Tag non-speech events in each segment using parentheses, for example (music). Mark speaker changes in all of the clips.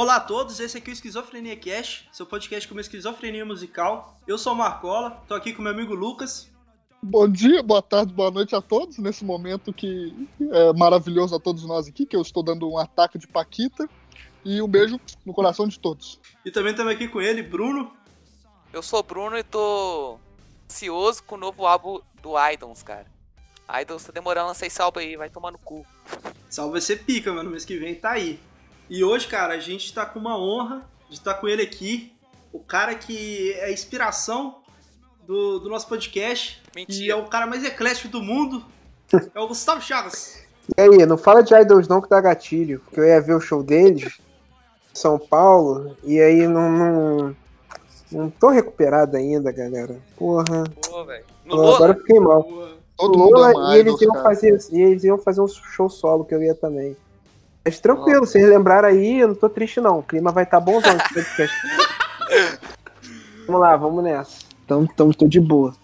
Speaker 1: Olá a todos, esse aqui é o Esquizofrenia Cash, seu podcast com uma esquizofrenia musical. Eu sou o Marcola, tô aqui com meu amigo Lucas.
Speaker 2: Bom dia, boa tarde, boa noite a todos, nesse momento que é maravilhoso a todos nós aqui, que eu estou dando um ataque de Paquita. E um beijo no coração de todos.
Speaker 1: E também estamos aqui com ele, Bruno.
Speaker 3: Eu sou o Bruno e tô ansioso com o novo álbum do Idols, cara. Idols tá demorando a lançar esse álbum aí, vai tomar no cu.
Speaker 1: Esse álbum vai ser pica, mano, mês que vem tá aí. E hoje, cara, a gente tá com uma honra de estar com ele aqui. O cara que é a inspiração do, do nosso podcast.
Speaker 3: Mentira.
Speaker 1: E é o cara mais eclético do mundo. (laughs) É o Gustavo Chagas.
Speaker 4: E aí, não fala de Idols não que dá gatilho, porque eu ia ver o show deles em São Paulo, e aí não, não, não tô recuperado ainda, galera. Porra.
Speaker 3: Pô, velho.
Speaker 4: Agora eu fiquei mal.
Speaker 2: Todo mundo
Speaker 4: Lula,
Speaker 2: ama
Speaker 4: e eles iam
Speaker 2: cara.
Speaker 4: fazer e eles iam fazer um show solo que eu ia também. Mas tranquilo, vocês lembraram aí, eu não tô triste não. O clima vai estar tá bonzão esse podcast. (laughs) vamos lá, vamos nessa. Então, então tô de boa.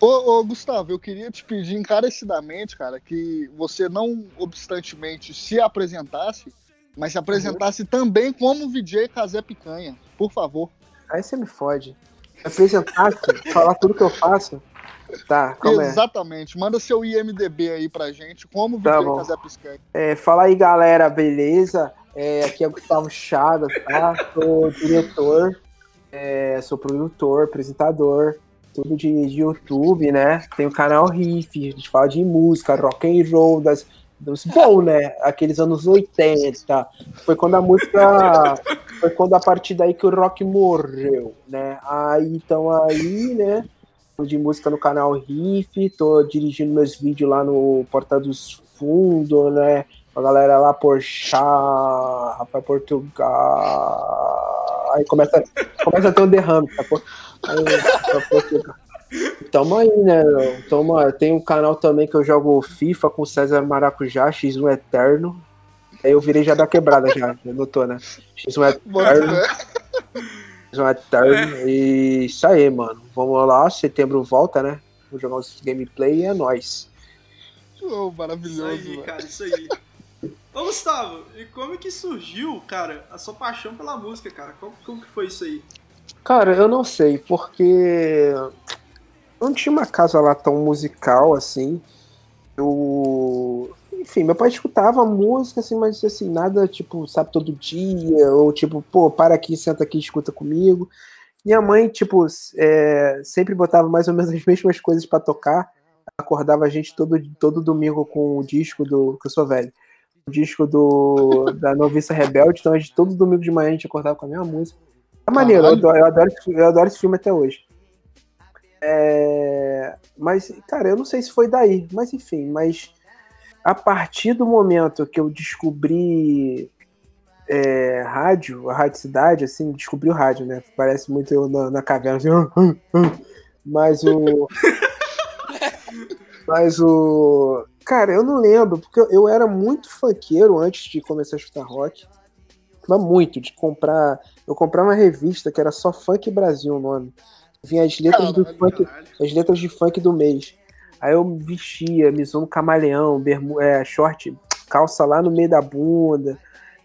Speaker 2: Ô, ô, Gustavo, eu queria te pedir encarecidamente, cara, que você não obstantemente se apresentasse, mas se apresentasse também como VJ Casé Picanha, por favor.
Speaker 4: Aí você me fode. Apresentar, (laughs) falar tudo que eu faço. Tá, calma.
Speaker 2: Exatamente. Manda seu IMDB aí pra gente, como
Speaker 4: Tá bom.
Speaker 2: Casé Picanha.
Speaker 4: É, fala aí, galera, beleza? É, aqui é o Gustavo Chagas, tá? Sou diretor, é, sou produtor, apresentador, tudo de, de YouTube, né? Tem o canal Riff, a gente fala de música, rock and roll, das, dos bom, né? Aqueles anos 80. Foi quando a música. Foi quando a partir daí que o rock morreu, né? Aí, então aí, né? De música no canal Riff, tô dirigindo meus vídeos lá no Porta dos Fundos, né? A galera lá, Porchat, Rafael Portugal. Aí começa, começa a ter um derrame, tá? Aí. Tamo aí, né? Tamo, tem um canal também que eu jogo FIFA com César Maracujá, X1 Eterno. Aí eu virei já da quebrada, já, notou, né? X1
Speaker 2: Bota
Speaker 4: Eterno.
Speaker 2: Fé.
Speaker 4: X1 Eterno. E isso aí, mano. Vamos lá, setembro volta, né? Vou jogar uns gameplay e é nóis.
Speaker 1: Isso
Speaker 2: maravilhoso,
Speaker 1: aí,
Speaker 2: velho.
Speaker 1: cara, isso aí. Ô, Gustavo, e como é que surgiu, cara, a sua paixão pela música, cara? Como, como que foi isso aí?
Speaker 4: Cara, eu não sei, porque não tinha uma casa lá tão musical assim. Eu. Enfim, meu pai escutava música, assim, mas assim, nada tipo, sabe, todo dia, ou tipo, pô, para aqui, senta aqui, escuta comigo. Minha mãe, tipo, é, sempre botava mais ou menos as (laughs) mesmas coisas pra tocar. Acordava a gente todo, todo domingo com o disco do. que eu sou velho. O disco do da Noviça Rebelde, então a gente, todo domingo de manhã a gente acordava com a mesma música. É maneiro, eu adoro, eu, adoro, esse- eu adoro esse filme até hoje. É, mas, cara, eu não sei se foi daí, mas enfim, mas a partir do momento que eu descobri é, rádio, a Rádio Cidade, assim, descobri o rádio, né? Parece muito eu na, na caverna, assim, "Hum, hum, hum". mas o. (laughs) mas o. Cara, eu não lembro, porque eu, eu era muito funkeiro antes de começar a escutar rock. Mas muito, de comprar. Eu comprava uma revista que era só Funk Brasil o nome. Vinha as letras do
Speaker 2: Caralho,
Speaker 4: funk, as letras de funk do mês. Aí eu vestia, Mizuno camaleão, bermu, é, short, calça lá no meio da bunda.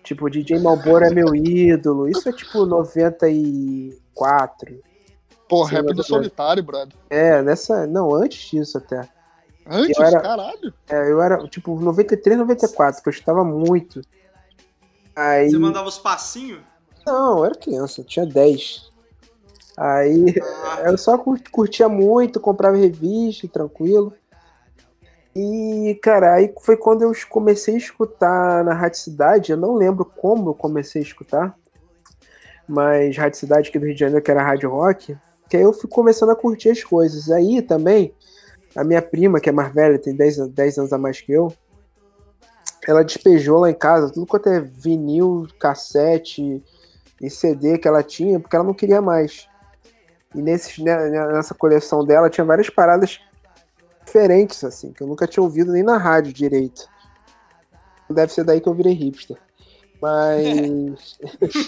Speaker 4: Tipo, DJ Malboro é meu ídolo. Isso é tipo 94.
Speaker 2: Pô, rap do solitário, brother.
Speaker 4: É, nessa. Não, antes disso até.
Speaker 2: Antes,
Speaker 4: Eu era-
Speaker 2: caralho.
Speaker 4: É, eu era tipo 93, 94, que eu escutava muito. Aí.
Speaker 1: Você mandava os passinhos?
Speaker 4: Não, eu era criança, eu tinha 10. Aí (laughs) eu só cur- curtia muito, comprava revista, tranquilo. E, cara, aí foi quando eu comecei a escutar na Rádio Cidade. Eu não lembro como eu comecei a escutar, mas Rádio Cidade aqui do Rio de Janeiro, que era Rádio Rock, que aí eu fui começando a curtir as coisas. Aí também, a minha prima, que é mais velha, tem 10, an- 10 anos a mais que eu, ela despejou lá em casa tudo quanto é vinil, cassete e CD que ela tinha, porque ela não queria mais. E nesses, né, nessa coleção dela tinha várias paradas diferentes, assim, que eu nunca tinha ouvido nem na rádio direito. Deve ser daí que eu virei hipster. Mas.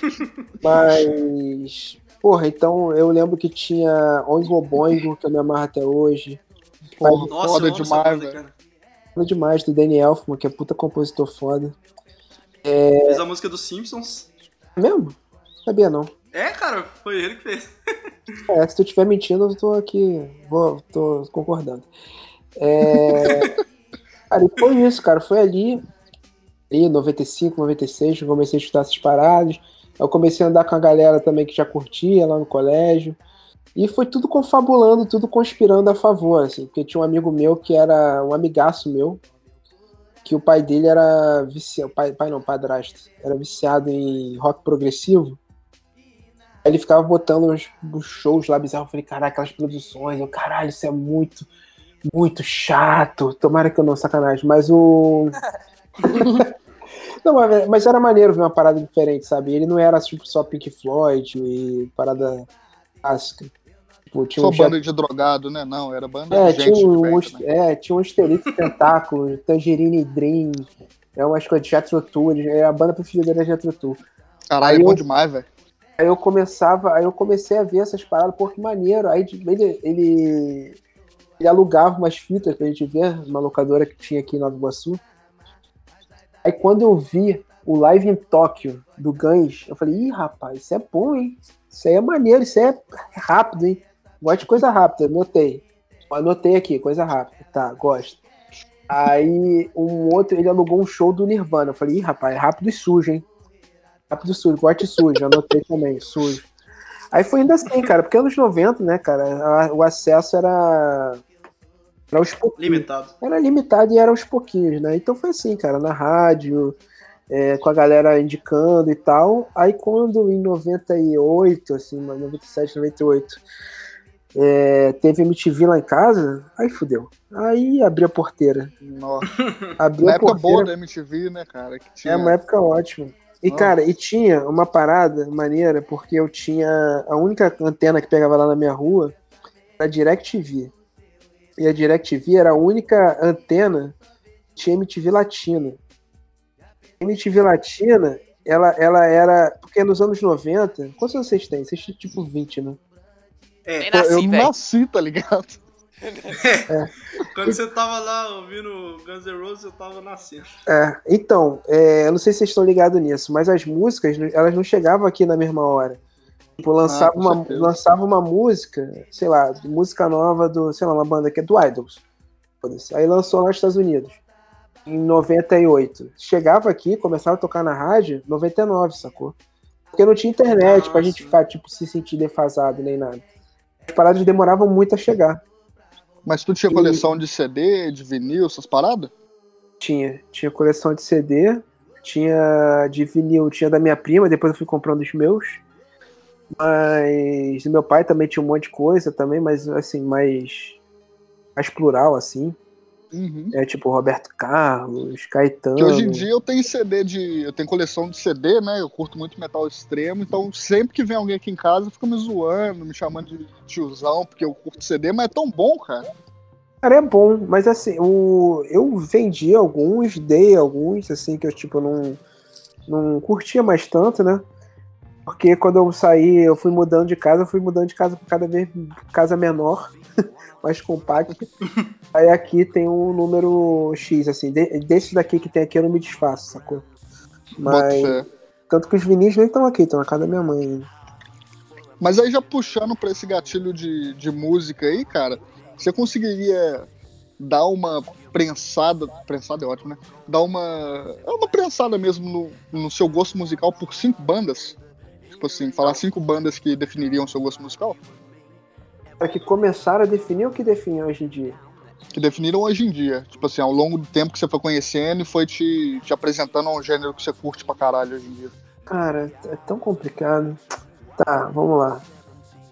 Speaker 4: (laughs) mas. Porra, então eu lembro que tinha Oingo Boingo, que eu me amarro até hoje.
Speaker 2: Porra,
Speaker 1: Nossa,
Speaker 2: foda demais, velho.
Speaker 1: cara.
Speaker 4: Foda demais do Danny Elfman, que é puta compositor foda.
Speaker 1: Fez a música dos Simpsons.
Speaker 4: Mesmo? Sabia não.
Speaker 1: É, cara, foi ele que fez.
Speaker 4: É, se tu estiver mentindo, eu tô aqui. Vou, tô concordando. É... (laughs) cara, e foi isso, cara. Foi ali, ali, 95, 96, eu comecei a estudar essas paradas. Eu comecei a andar com a galera também que já curtia lá no colégio. E foi tudo confabulando, tudo conspirando a favor, assim, porque tinha um amigo meu que era um amigaço meu, que o pai dele era viciado, pai, pai não, padrasto, era viciado em rock progressivo. Ele ficava botando uns, uns shows lá bizarros, eu falei, caraca, aquelas produções, eu, caralho, isso é muito, muito chato, tomara que eu não, sacanagem, mas o... (laughs) não, mas, mas era maneiro ver uma parada diferente, sabe? Ele não era tipo só Pink Floyd e parada clássica.
Speaker 2: Tipo, tinha Só um banda de drogado, né? Não, era banda
Speaker 4: é,
Speaker 2: de gente
Speaker 4: tinha um,
Speaker 2: perto,
Speaker 4: né? É, tinha um Asterix Tentáculo, (laughs) Tangerine Dream, é umas coisas de Jetro Tour, a banda preferida era Jetro Tour.
Speaker 2: Caralho, é bom demais, velho.
Speaker 4: Aí eu começava, aí eu comecei a ver essas paradas, pô, que maneiro. Aí ele, ele, ele alugava umas fitas pra gente ver, uma locadora que tinha aqui em Nova Iguaçu. Aí quando eu vi o Live em Tóquio do Gans, eu falei, ih, rapaz, isso é bom, hein? Isso aí é maneiro, isso aí é rápido, hein? Gosto de coisa rápida, anotei. Anotei aqui, coisa rápida. Tá, gosto. Aí um outro, ele alugou um show do Nirvana. Eu falei, ih, rapaz, é rápido e sujo, hein? Rápido sujo, de sujo, anotei também, sujo. Aí foi ainda assim, cara, porque anos 90, né, cara, o acesso era. Era aos pouquinhos.
Speaker 1: Limitado.
Speaker 4: Era limitado e era aos pouquinhos, né? Então foi assim, cara, na rádio, é, com a galera indicando e tal. Aí quando em 98, assim, 97, 98, é, teve MTV lá em casa, aí fudeu. Aí abri a porteira.
Speaker 2: Nossa. Abri uma época boa da MTV, né, cara? Que
Speaker 4: tinha... É uma época ótima. E, cara, e tinha uma parada maneira, porque eu tinha. A única antena que pegava lá na minha rua era a DirecTV. E a DirecTV era a única antena que tinha MTV Latina. MTV Latina, ela, ela era. Porque nos anos 90. Quantos anos vocês têm? Vocês têm tipo 20, né?
Speaker 3: É, nasci,
Speaker 2: eu véio. nasci, tá ligado? (laughs)
Speaker 1: É. Quando você tava lá ouvindo Guns N' Roses, eu tava nascendo.
Speaker 4: É, então, é, eu não sei se vocês estão ligados nisso, mas as músicas, elas não chegavam aqui na mesma hora. Tipo, lançava, ah, uma, lançava uma música, sei lá, música nova do, sei lá, uma banda que é do Idols. Aí lançou lá nos Estados Unidos. Em 98. Chegava aqui, começava a tocar na rádio, 99, sacou? Porque não tinha internet Nossa. pra gente ficar, tipo, se sentir defasado nem nada as paradas demoravam muito a chegar.
Speaker 2: Mas tu tinha e... coleção de CD, de vinil, essas paradas?
Speaker 4: Tinha, tinha coleção de CD, tinha de vinil, tinha da minha prima, depois eu fui comprando os meus. Mas meu pai também tinha um monte de coisa também, mas assim, mais mais plural assim. Uhum. É tipo Roberto Carlos, Caetano. Que
Speaker 2: hoje em dia eu tenho CD de. Eu tenho coleção de CD, né? Eu curto muito metal extremo, então sempre que vem alguém aqui em casa fica me zoando, me chamando de tiozão, porque eu curto CD, mas é tão bom, cara.
Speaker 4: Cara, é bom, mas assim, o... eu vendi alguns, dei alguns, assim, que eu tipo não, não curtia mais tanto, né? Porque quando eu saí, eu fui mudando de casa, eu fui mudando de casa cada vez casa menor, (laughs) mais compacta. (laughs) Aí aqui tem um número X, assim, de, desse daqui que tem aqui eu não me desfaço, sacou? Mas. Tanto que os vinis nem estão aqui, estão na casa da minha mãe ainda.
Speaker 2: Mas aí já puxando pra esse gatilho de, de música aí, cara, você conseguiria dar uma prensada. Prensada é ótimo, né? Dar uma. É uma prensada mesmo no, no seu gosto musical por cinco bandas? Tipo assim, falar cinco bandas que definiriam o seu gosto musical?
Speaker 4: Para que começaram a definir o que definem hoje em dia?
Speaker 2: Que definiram hoje em dia. Tipo assim, ao longo do tempo que você foi conhecendo e foi te, te apresentando um gênero que você curte pra caralho hoje em dia.
Speaker 4: Cara, é tão complicado. Tá, vamos lá.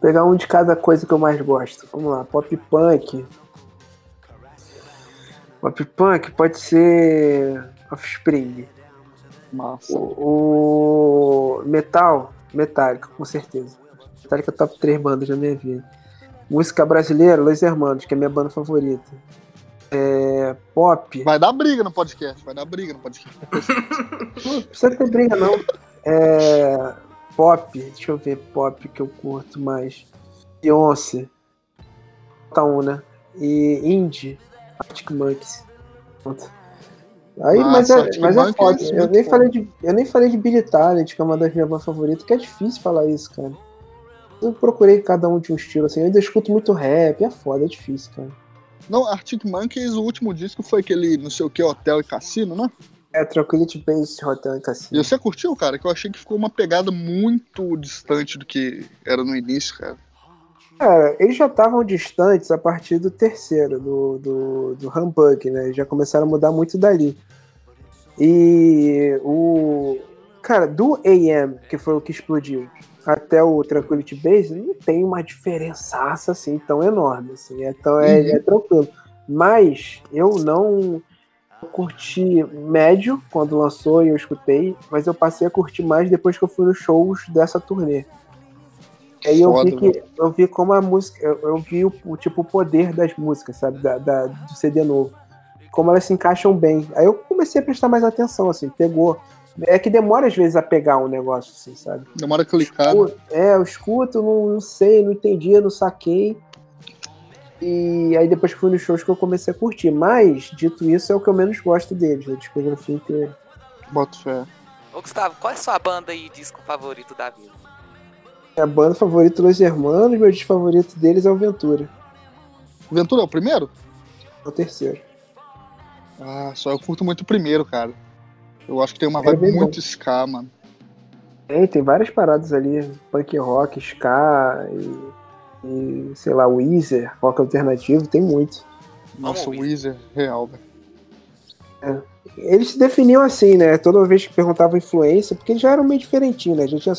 Speaker 4: Vou pegar um de cada coisa que eu mais gosto. Vamos lá, pop punk. Pop punk pode ser Offspring.
Speaker 2: Massa.
Speaker 4: O, o metal, Metallica, com certeza. Metallica é top 3 bandas da minha vida. Música brasileira, Los Hermanos, que é a minha banda favorita. É, pop.
Speaker 2: Vai dar briga no podcast, vai dar briga no podcast. (laughs)
Speaker 4: não precisa ter briga, não. É, pop, deixa eu ver, pop que eu curto mais. Beyoncé. Tá um, né? E indie, Arctic Monkeys. Pronto. Aí, mas
Speaker 2: Nossa,
Speaker 4: é,
Speaker 2: Arctic
Speaker 4: mas é
Speaker 2: Monkeys
Speaker 4: foda.
Speaker 2: é
Speaker 4: Eu nem, falei de, eu nem falei de Billy Talent, que é uma das minhas bandas favoritas, que é difícil falar isso, cara. Eu procurei cada um de um estilo, assim. Eu ainda escuto muito rap, é foda, é difícil, cara.
Speaker 2: Não, Arctic Monkeys, o último disco foi aquele, não sei o que, Hotel e Cassino, né?
Speaker 4: É Tranquility Base Hotel e
Speaker 2: E você curtiu, cara? Que eu achei que ficou uma pegada muito distante do que era no início, cara.
Speaker 4: Cara, eles já estavam distantes a partir do terceiro, do, do, do Humbug, né? Eles já começaram a mudar muito dali. E o. Cara, do AM, que foi o que explodiu, até o Tranquility Base, não tem uma diferençaça assim tão enorme. Assim, é, tão, é,
Speaker 2: Uhum.
Speaker 4: é tranquilo. Mas eu não curti médio quando lançou e eu escutei, mas eu passei a curtir mais depois que eu fui nos shows dessa turnê. Aí eu vi que eu vi como a música, eu, eu vi o, o tipo o poder das músicas, sabe, da, da- do CD novo, como elas se encaixam bem. Aí eu comecei a prestar mais atenção, assim, pegou. É que demora às vezes a pegar um negócio, assim, sabe?
Speaker 2: Demora a clicar. né?
Speaker 4: Escuto- É, eu escuto, não, não sei, não entendi, não saquei. E aí depois que fui nos shows que eu comecei a curtir. Mas, dito isso, é o que eu menos gosto deles, da discografia inteira.
Speaker 2: Boto fé.
Speaker 3: Ô Gustavo, qual é a sua banda e disco favorito da vida?
Speaker 4: Minha banda favorita Los Hermanos, meu disco favorito deles é o Ventura.
Speaker 2: Ventura é o primeiro?
Speaker 4: É o terceiro.
Speaker 2: Ah, só eu curto muito o primeiro, cara. Eu acho que tem uma
Speaker 4: É
Speaker 2: vibe
Speaker 4: bom.
Speaker 2: muito ska, mano.
Speaker 4: Tem, tem várias paradas ali, punk rock, ska e, e sei lá, Weezer, rock alternativo, tem muito.
Speaker 2: Nossa, o Weezer, real, velho.
Speaker 4: Eles se definiam assim, né? Toda vez que perguntavam influência, porque eles já eram meio diferentinhos, né? A gente tinha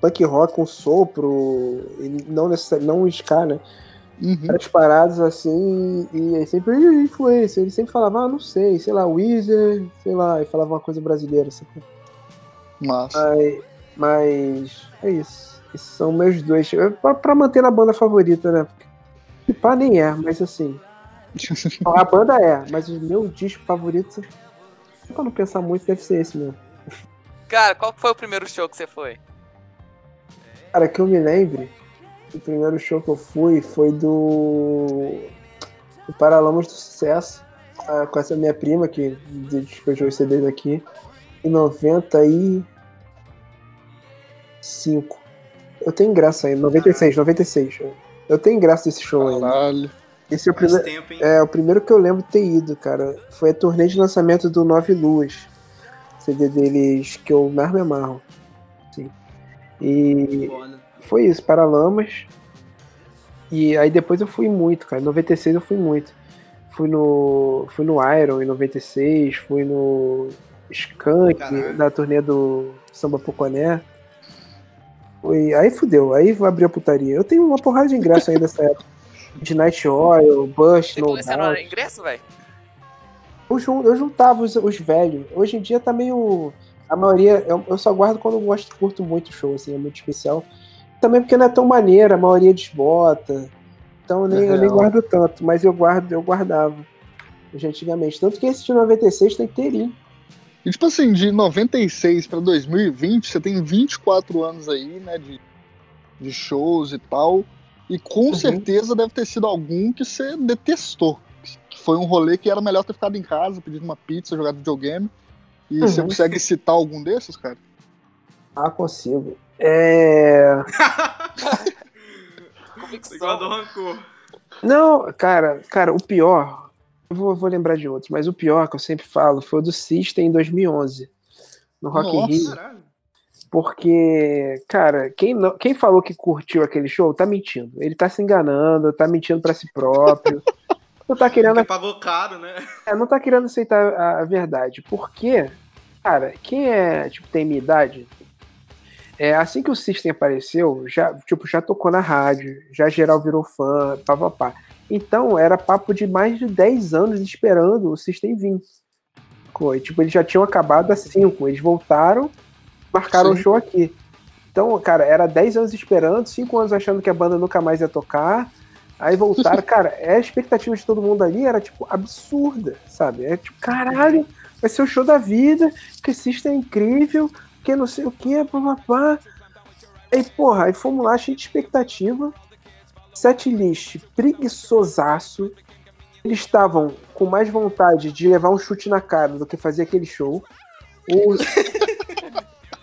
Speaker 4: punk rock com sopro, e não necessariamente, não ska, né?
Speaker 2: Uhum.
Speaker 4: Várias paradas assim, e aí sempre "Ih, influência. Ele sempre falava, ah, não sei, sei lá, Weezer, sei lá, e falava uma coisa brasileira, assim.
Speaker 2: Massa.
Speaker 4: Mas, mas é isso. Esses são meus dois. É Pra, pra manter na banda favorita, né? Porque pá nem é, mas assim. (laughs) A banda é, mas o meu disco favorito, pra não pensar muito, deve ser esse mesmo.
Speaker 3: Cara, qual foi o primeiro show que você foi?
Speaker 4: Cara, que eu me lembre, o primeiro show que eu fui foi do. do Paralamas do Sucesso, ah, com essa minha prima que despejou os CDs aqui, em 95. Eu tenho ingresso ainda, 96, 96. Eu tenho ingresso desse show ainda.
Speaker 2: Caralho.
Speaker 4: Esse é o primeiro.
Speaker 1: tempo?
Speaker 4: É, o primeiro que eu lembro de ter ido, cara. Foi a turnê de lançamento do Nove Luas. CD deles que eu mais me amarro. Sim. E foi isso, Paralamas. E aí depois eu fui muito, cara. Em 96 eu fui muito. Fui no. Fui no Iron em 96, fui no Skank,
Speaker 1: Caralho.
Speaker 4: na turnê do Samba Poconé. Foi, aí fudeu, aí abriu a putaria. Eu tenho uma porrada de ingresso aí dessa época. De Night Oil, Bush,
Speaker 3: Você
Speaker 4: No
Speaker 3: colecionou
Speaker 4: Doubt.
Speaker 3: ingresso, velho?
Speaker 4: Eu, eu juntava os, os velhos. Hoje em dia tá meio. A maioria. Eu, eu só guardo quando eu gosto, curto muito o show, assim, é muito especial. Também porque não é tão maneiro, a maioria desbota. Então eu nem, eu nem guardo tanto, mas eu guardo, eu guardava. Já antigamente. Tanto que esse de 96 tá inteirinho.
Speaker 2: E tipo assim, de 96 pra 2020, você tem 24 anos aí, né, de, de shows e tal. E com
Speaker 4: Uhum.
Speaker 2: certeza deve ter sido algum que você detestou. Que foi um rolê que era melhor ter ficado em casa, pedido uma pizza, jogado videogame. E você
Speaker 4: Uhum.
Speaker 2: consegue citar algum desses, cara?
Speaker 4: Ah, consigo. É. (laughs)
Speaker 1: Igual do rancor.
Speaker 4: Não, cara, cara, o pior. Eu vou, vou lembrar de outros, mas o pior que eu sempre falo foi o do System em 2011. No Rock in. Rio.
Speaker 1: Caralho.
Speaker 4: Porque, cara, quem, não, quem falou que curtiu aquele show tá mentindo. Ele tá se enganando, tá mentindo pra si próprio. (laughs) não tá querendo,
Speaker 1: Porque pagou caro, né?
Speaker 4: é, não tá querendo aceitar a, a verdade. Porque, cara, quem é, tipo, tem minha idade, é, assim que o System apareceu, já, tipo, já tocou na rádio, já geral virou fã, pá, pá, pá. Então, era papo de mais de 10 anos esperando o System vir. Tipo, eles já tinham acabado há 5, eles voltaram, marcaram o
Speaker 2: Sim.
Speaker 4: show aqui. Então, cara, era 10 anos esperando, 5 anos achando que a banda nunca mais ia tocar. Aí voltaram, (laughs) cara, é, a expectativa de todo mundo ali era, tipo, absurda, sabe? É tipo, caralho, vai ser o show da vida, que System é incrível, que não sei o que, papapá. Aí, porra, aí fomos lá, cheio de expectativa. Set list preguiçosaço. Eles estavam com mais vontade de levar um chute na cara do que fazer aquele show. O, o (laughs)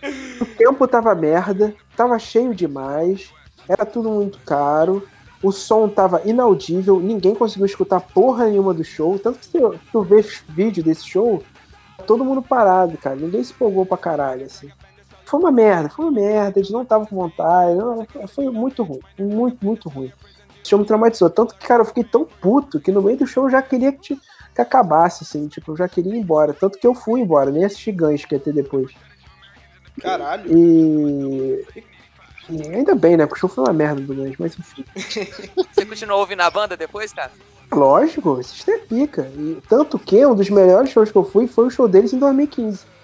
Speaker 4: (laughs) tempo tava merda, tava cheio demais, era tudo muito caro, o som tava inaudível, ninguém conseguiu escutar porra nenhuma do show. Tanto que se tu, tu vê vídeo desse show, tá todo mundo parado, cara. Ninguém se empolgou pra caralho, assim. Foi uma merda, foi uma merda, eles não estavam com vontade, não, foi muito ruim, muito, muito ruim. Esse show me traumatizou. Tanto que, cara, eu fiquei tão puto que no meio do show eu já queria que, que acabasse, assim, tipo, eu já queria ir embora. Tanto que eu fui embora, nem assisti Gans que ia ter depois.
Speaker 1: Caralho.
Speaker 4: E. e ainda bem, né? Porque o show foi uma merda do Gans, mas enfim. (laughs)
Speaker 3: Você continuou ouvindo a banda depois, cara?
Speaker 4: Lógico, isso é pica. E, tanto que um dos melhores shows que eu fui foi o show deles em 2015.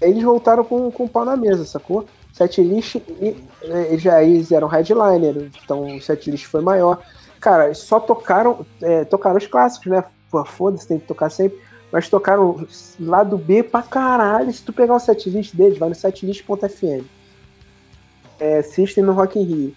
Speaker 4: Eles voltaram com, com o pau na mesa, sacou? Setlist, e, e, já eles eram headliner, então o setlist foi maior. Cara, só tocaram, é, tocaram os clássicos, né? Pô, foda-se, tem que tocar sempre. Mas tocaram lado B pra caralho. Se tu pegar o setlist deles, vai no setlist.fm. É, System no Rock in Rio.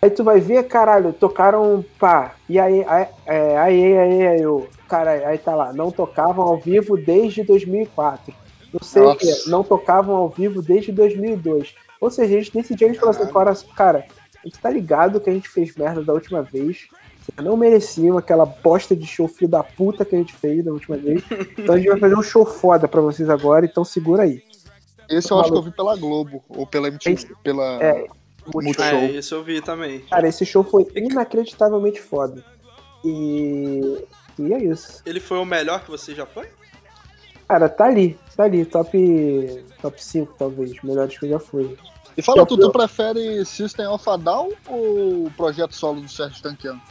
Speaker 4: Aí tu vai ver, caralho, tocaram pá. E aí, aí, é, aí, aí, aí, eu, cara, aí tá lá, não tocavam ao vivo desde 2004. Não sei o que, não tocavam ao vivo desde 2002. Ou seja, a gente nesse dia a gente falou assim, cara, a gente tá ligado que a gente fez merda da última vez. Não mereciam aquela bosta de show filho da puta que a gente fez da última vez. Então a gente vai fazer um show foda pra vocês agora, então segura aí.
Speaker 2: Esse eu acho que eu vi pela Globo, ou pela MTV,
Speaker 4: Esse-
Speaker 2: pela
Speaker 4: É,
Speaker 2: Multishow.
Speaker 1: É, isso eu vi também.
Speaker 4: cara, esse show foi inacreditavelmente foda. E, e é isso.
Speaker 1: Ele foi o melhor que você já foi?
Speaker 4: Cara, tá ali, tá ali, top, top 5 talvez, melhores que eu já fui.
Speaker 2: E fala, tu, tu prefere System of a Down ou o projeto solo do Sérgio Tanquiano?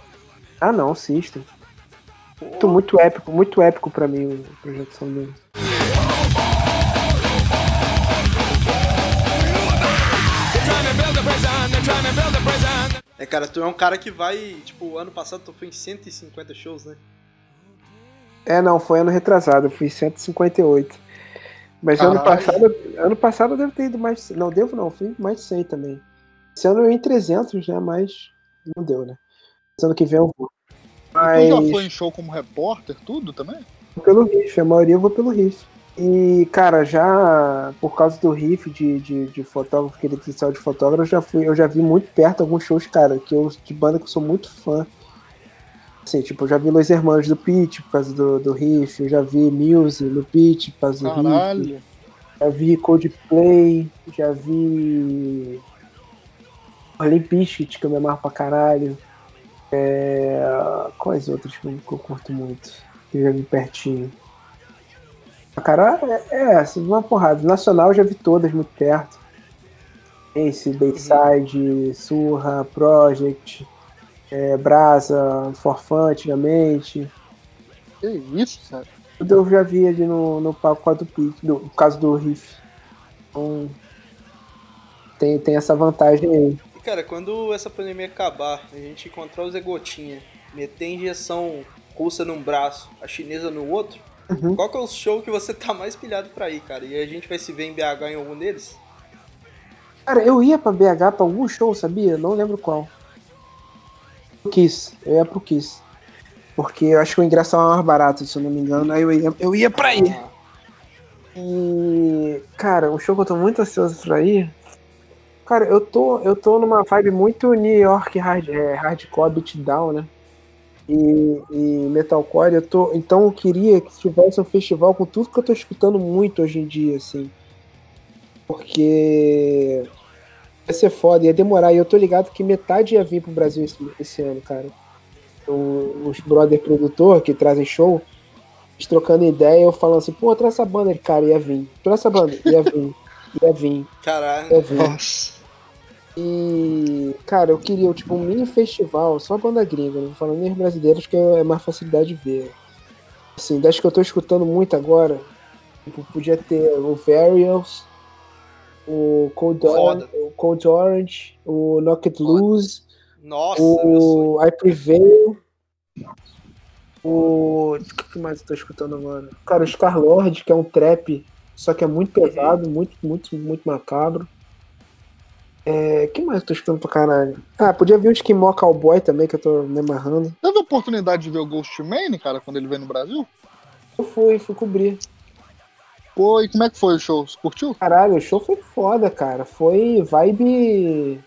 Speaker 4: Ah não, System. Muito, muito épico, muito épico pra mim o projeto São dele.
Speaker 1: É, cara, tu é um cara que vai, tipo, ano passado tu foi em 150 shows, né?
Speaker 4: É, não, foi ano retrasado, eu fui 158. Mas ano passado, ano passado eu devo ter ido mais. Não, devo não, fui mais 100 também. Esse ano eu ia em 300, né? Mas não deu, né? Esse ano que vem eu vou. Mas
Speaker 2: Tu já foi em show como repórter, tudo também?
Speaker 4: pelo riff, a maioria eu vou pelo riff. E, cara, já por causa do riff de, de, de fotógrafo, credencial de fotógrafo, eu já fui, eu já vi muito perto alguns shows, cara, que eu, de banda que eu sou muito fã. Assim, tipo, eu já vi Los Hermanos do Pitch por causa do, do riff, eu já vi Muse no Pitch por causa do riff.
Speaker 2: Caralho.
Speaker 4: Já vi Coldplay, já vi. Limp Bizkit, que eu me amarro pra caralho. É... Quais outras que eu, curto muito? Que eu já vi pertinho. Ah, Cara, é, é assim, uma porrada. Nacional eu já vi todas muito perto. Ace, Bayside, Surra, Project, é, Brasa, Forfã antigamente.
Speaker 2: Que isso, cara?
Speaker 4: Tudo eu já vi ali no, no palco do Pit, no, no caso do Riff. Então, tem, tem essa vantagem aí.
Speaker 1: E, cara, quando essa pandemia acabar, a gente encontrar o Zé Gotinha, meter injeção russa num braço, a chinesa no outro,
Speaker 4: Uhum.
Speaker 1: qual que é o show que você tá mais pilhado pra ir, cara? E a gente vai se ver em BH em algum deles?
Speaker 4: Cara, eu ia pra BH pra algum show, sabia? Não lembro qual. Kiss. Eu ia pro Kiss. Porque eu acho que o ingresso é mais barato, se eu não me engano. Aí eu ia, eu ia pra ir. E, cara, um show que eu tô muito ansioso pra ir. Cara, eu tô, eu tô numa vibe muito New York hard, é, hardcore beatdown, né? E, e metalcore, eu tô. Então eu queria que tivesse um festival com tudo que eu tô escutando muito hoje em dia, assim. Porque ia ser foda, ia demorar. E eu tô ligado que metade ia vir pro Brasil esse, esse ano, cara. O- os brother produtor que trazem show, eles trocando ideia, eu falando assim, pô, traz essa banda, ele, cara, ia vir. Traz essa banda, ia vir, ia vir,
Speaker 1: Caralho.
Speaker 4: ia vir.
Speaker 2: Nossa.
Speaker 4: E, cara, eu queria, tipo, um mini festival, só banda gringa, não vou falar nem os brasileiros, que é mais facilidade de ver. Assim, das que eu tô escutando muito agora, tipo, podia ter o Varials, o Cold, Orange, o Cold Orange, o Knock It Loose,
Speaker 1: Nossa,
Speaker 4: o I Prevail, o. O que mais eu tô escutando agora? Cara, o Scar Lord, que é um trap, só que é muito pesado, muito, muito, muito macabro. É, que mais eu tô escutando pra caralho? Ah, podia vir o Esquimó Cowboy também, que eu tô me amarrando.
Speaker 2: Teve a oportunidade de ver o Ghostman, cara, quando ele veio no Brasil?
Speaker 4: Eu fui, fui cobrir.
Speaker 2: Pô, e como é que foi o show? Você curtiu?
Speaker 4: Caralho, o show foi foda, cara. Foi vibe.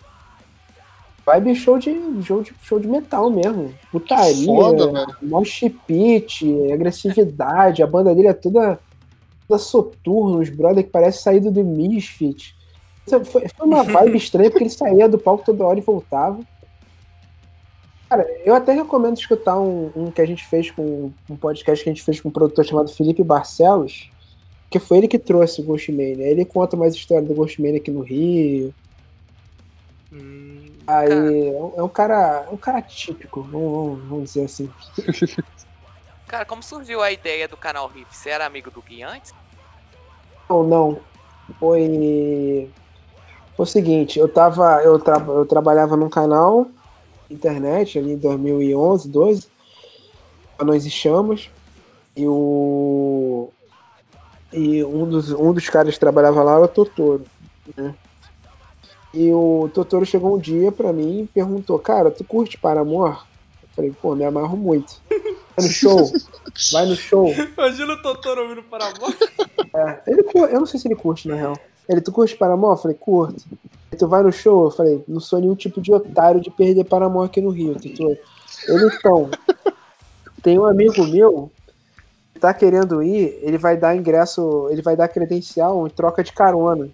Speaker 4: Vibe show de, show de, show de metal mesmo. Putaria,
Speaker 2: Foda,
Speaker 4: mosh pit, agressividade. A banda dele é toda, toda soturna, os brother que parece saído do Misfit. Foi, foi uma (laughs) vibe estranha porque ele saía do palco toda hora e voltava. Cara, eu até recomendo escutar um, um que a gente fez com um podcast que a gente fez com um produtor chamado Felipe Barcelos, que foi ele que trouxe o Ghostmania. Ele conta mais história do Ghostmania aqui no Rio.
Speaker 1: Hum,
Speaker 4: Aí
Speaker 3: Cara.
Speaker 4: é um- é um cara, é um cara típico, vamos, vamos- dizer assim. (laughs)
Speaker 3: Cara, como surgiu a ideia do canal Riff? Você era amigo do Gui antes?
Speaker 4: Não, não. Foi. Foi o seguinte, eu tava. Eu, tra... eu trabalhava num canal internet ali em 2011, 12. Quando nós existíamos. E o. E um dos, um dos caras que trabalhava lá era o Totoro. Né? E o Totoro chegou um dia pra mim e perguntou: Cara, tu curte Paramore? Eu falei: Pô, me amarro muito. (laughs) Vai no show. Vai no show.
Speaker 1: Imagina o Totoro ouvindo Paramore.
Speaker 4: É, ele, eu não sei se ele curte, na real. Ele, tu curte Paramore? Eu falei, curto. Tu vai no show? Eu falei, não sou nenhum tipo de otário de perder Paramore aqui no Rio, Tutu. Ele, então, tem um amigo meu tá querendo ir, ele vai dar ingresso, ele vai dar credencial em troca de carona.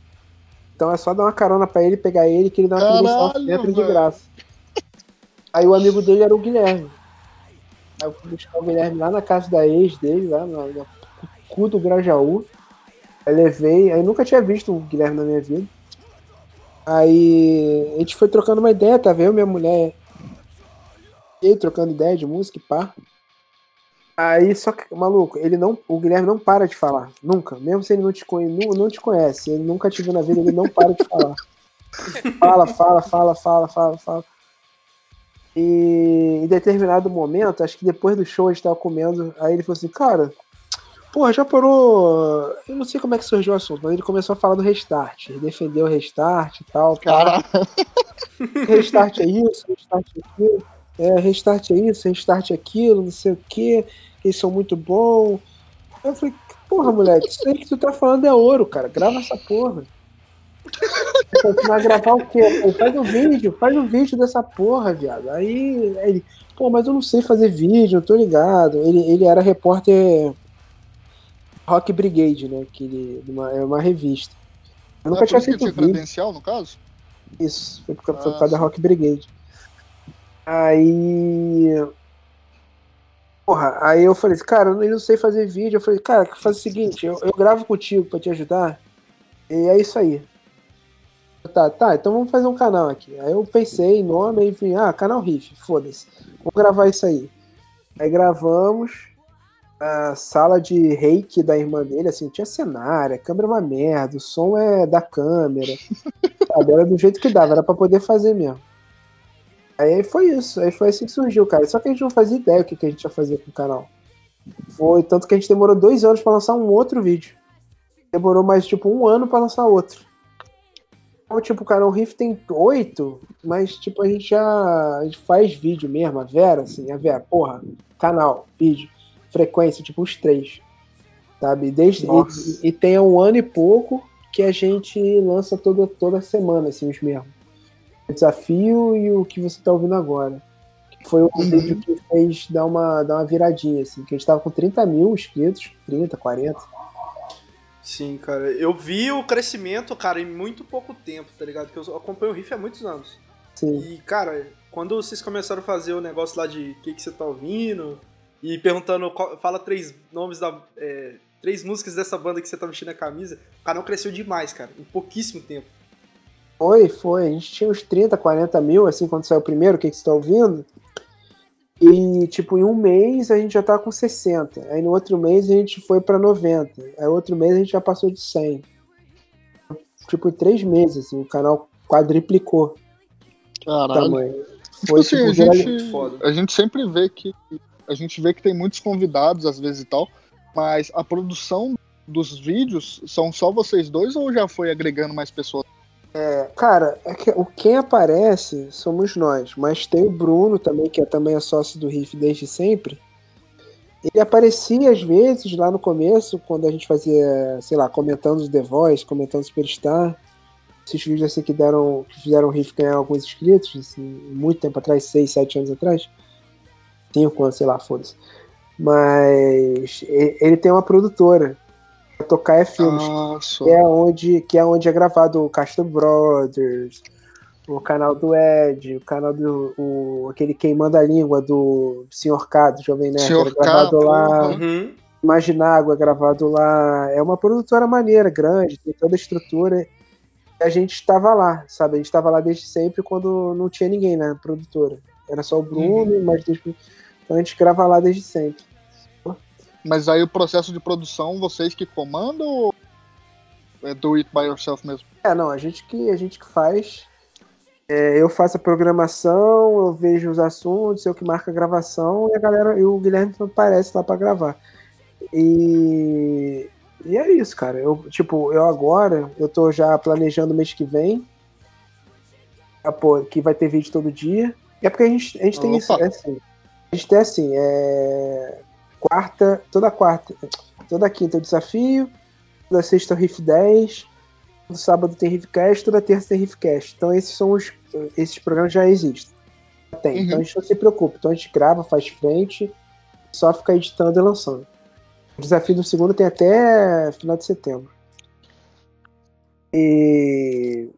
Speaker 4: Então é só dar uma carona pra ele, pegar ele, que ele dá uma credencial
Speaker 2: Caralho,
Speaker 4: dentro de graça. Aí o amigo dele era o Guilherme. Aí eu fui buscar o Guilherme lá na casa da ex dele, lá no, no cu do Grajaú. Aí levei, aí nunca tinha visto o Guilherme na minha vida. Aí a gente foi trocando uma ideia, tá vendo? Minha mulher. E aí, trocando ideia de música e pá. Aí, só que, maluco, ele não, o Guilherme não para de falar, nunca. Mesmo se ele não te, conhe, não, não te conhece, ele nunca te viu na vida, ele não para de falar. (laughs) Fala, fala, fala, fala, fala, fala. E em determinado momento, acho que depois do show a gente tava comendo, aí ele falou assim, cara, porra, já parou. Eu não sei como é que surgiu o assunto, mas ele começou a falar do restart. Ele defendeu o restart e tal.
Speaker 2: Caralho.
Speaker 4: Restart é isso, restart é aquilo. É, restart é isso, restart é aquilo, não sei o que. Eles são muito bons. Eu falei, porra, moleque, isso aí que tu tá falando é ouro, cara. Grava essa porra. Tu vai gravar o quê? Faz um vídeo, faz um vídeo dessa porra, viado. Aí ele, pô, mas eu não sei fazer vídeo, eu tô ligado. Ele, ele era repórter Rock Brigade, né? Que ele, uma, é uma revista. Eu nunca
Speaker 2: por
Speaker 4: tinha
Speaker 2: tinha
Speaker 4: vídeo.
Speaker 2: credencial, no caso?
Speaker 4: Isso, foi por, causa- foi por
Speaker 2: Ah,
Speaker 4: causa da. Rock Brigade. Aí. Porra, aí eu falei, cara, eu não sei fazer vídeo. Eu falei, cara, faz o seguinte, eu, eu gravo contigo pra te ajudar. E é isso aí. Tá, tá, então vamos fazer um canal aqui. Aí eu pensei nome e falei, ah, canal Riff, foda-se. Vamos gravar isso aí. Aí gravamos a sala de reiki da irmã dele, assim, tinha cenário, a câmera é uma merda, o som é da câmera. (laughs) Sabe, era do jeito que dava, era pra poder fazer mesmo. Aí foi isso, aí foi assim que surgiu, cara. Só que a gente não fazia ideia o que, que a gente ia fazer com o canal. Foi tanto que a gente demorou dois anos pra lançar um outro vídeo. Demorou mais tipo um ano pra lançar outro. Então, tipo, o canal Riff tem oito, mas tipo, a gente já a gente faz vídeo mesmo, a Vera, assim, a Vera, porra, canal, vídeo, frequência, tipo, os três. Sabe? Desde, e, e tem um ano e pouco que a gente lança toda, toda semana, assim, os mesmos. O desafio e o que você tá ouvindo agora. Que foi o
Speaker 2: Uhum.
Speaker 4: vídeo que fez dar uma, dar uma viradinha, assim, que a gente tava com 30 mil inscritos, 30, 40.
Speaker 1: Sim, cara. Eu vi o crescimento, cara, em muito pouco tempo, tá ligado? Que eu acompanho o Riff há muitos anos.
Speaker 4: Sim.
Speaker 1: E, cara, quando vocês começaram a fazer o negócio lá de o que, que você tá ouvindo, e perguntando, qual- fala três nomes da. é, três músicas dessa banda que você tá vestindo a camisa, o canal cresceu demais, cara, em pouquíssimo tempo.
Speaker 4: Foi, foi. A gente tinha uns 30, 40 mil, assim, quando saiu o primeiro, o que, que você tá ouvindo. E, tipo, em um mês a gente já tá com 60. Aí no outro mês a gente foi pra 90. Aí outro mês a gente já passou de 100. Tipo, em três meses, assim, o canal quadriplicou
Speaker 2: Caralho.
Speaker 4: tamanho.
Speaker 2: Tipo
Speaker 4: Foi,
Speaker 2: assim,
Speaker 4: tipo,
Speaker 2: a gente,
Speaker 1: foda.
Speaker 2: a gente sempre vê que. A gente vê que tem muitos convidados, às vezes e tal, mas a produção dos vídeos são só vocês dois ou já foi agregando mais pessoas?
Speaker 4: É, cara, é que, o quem aparece somos nós, mas tem o Bruno também, que é, também é sócio do Riff desde sempre. Ele aparecia às vezes lá no começo, quando a gente fazia, sei lá, comentando os The Voice, comentando Superstar. Esses vídeos assim que deram, que fizeram o Riff ganhar alguns inscritos, assim, muito tempo atrás, 6, 7 anos atrás. 5 anos, sei lá, foda-se. Mas ele tem uma produtora tocar é filmes.
Speaker 2: Nossa.
Speaker 4: Que é onde, que é onde é gravado o Castro Brothers, o canal do Ed, o canal do. O, aquele Queimando a Língua do Sr. K, do Jovem Nerd.
Speaker 2: Sr.
Speaker 4: é gravado
Speaker 2: K,
Speaker 4: lá.
Speaker 1: Uhum.
Speaker 4: Imaginágua é gravado lá. É uma produtora maneira, grande, tem toda a estrutura. E a gente estava lá, sabe? A gente estava lá desde sempre quando não tinha ninguém na produtora. Era só o Bruno, mas desde... então a gente grava lá desde sempre.
Speaker 2: Mas aí o processo de produção, vocês que comandam ou é do it by yourself mesmo?
Speaker 4: É, não, a gente que, a gente que faz. É, eu faço a programação, eu vejo os assuntos, eu que marco a gravação e a galera, e o Guilherme aparece lá pra gravar. E, e é isso, cara. Eu, tipo, eu agora, eu tô já planejando o mês que vem. ah, pô, que vai ter vídeo todo dia. É porque a gente, a gente tem isso, é assim. A gente tem assim, é. Quarta, toda quarta, toda quinta é o desafio, toda sexta é o Riff 10, todo sábado tem Riffcast, toda terça tem Riffcast. Então esses são os. Esses programas já existem. Tem.
Speaker 2: Uhum.
Speaker 4: Então a gente não se preocupa. Então a gente grava, faz frente, só fica editando e lançando. O desafio do segundo tem até final de setembro. E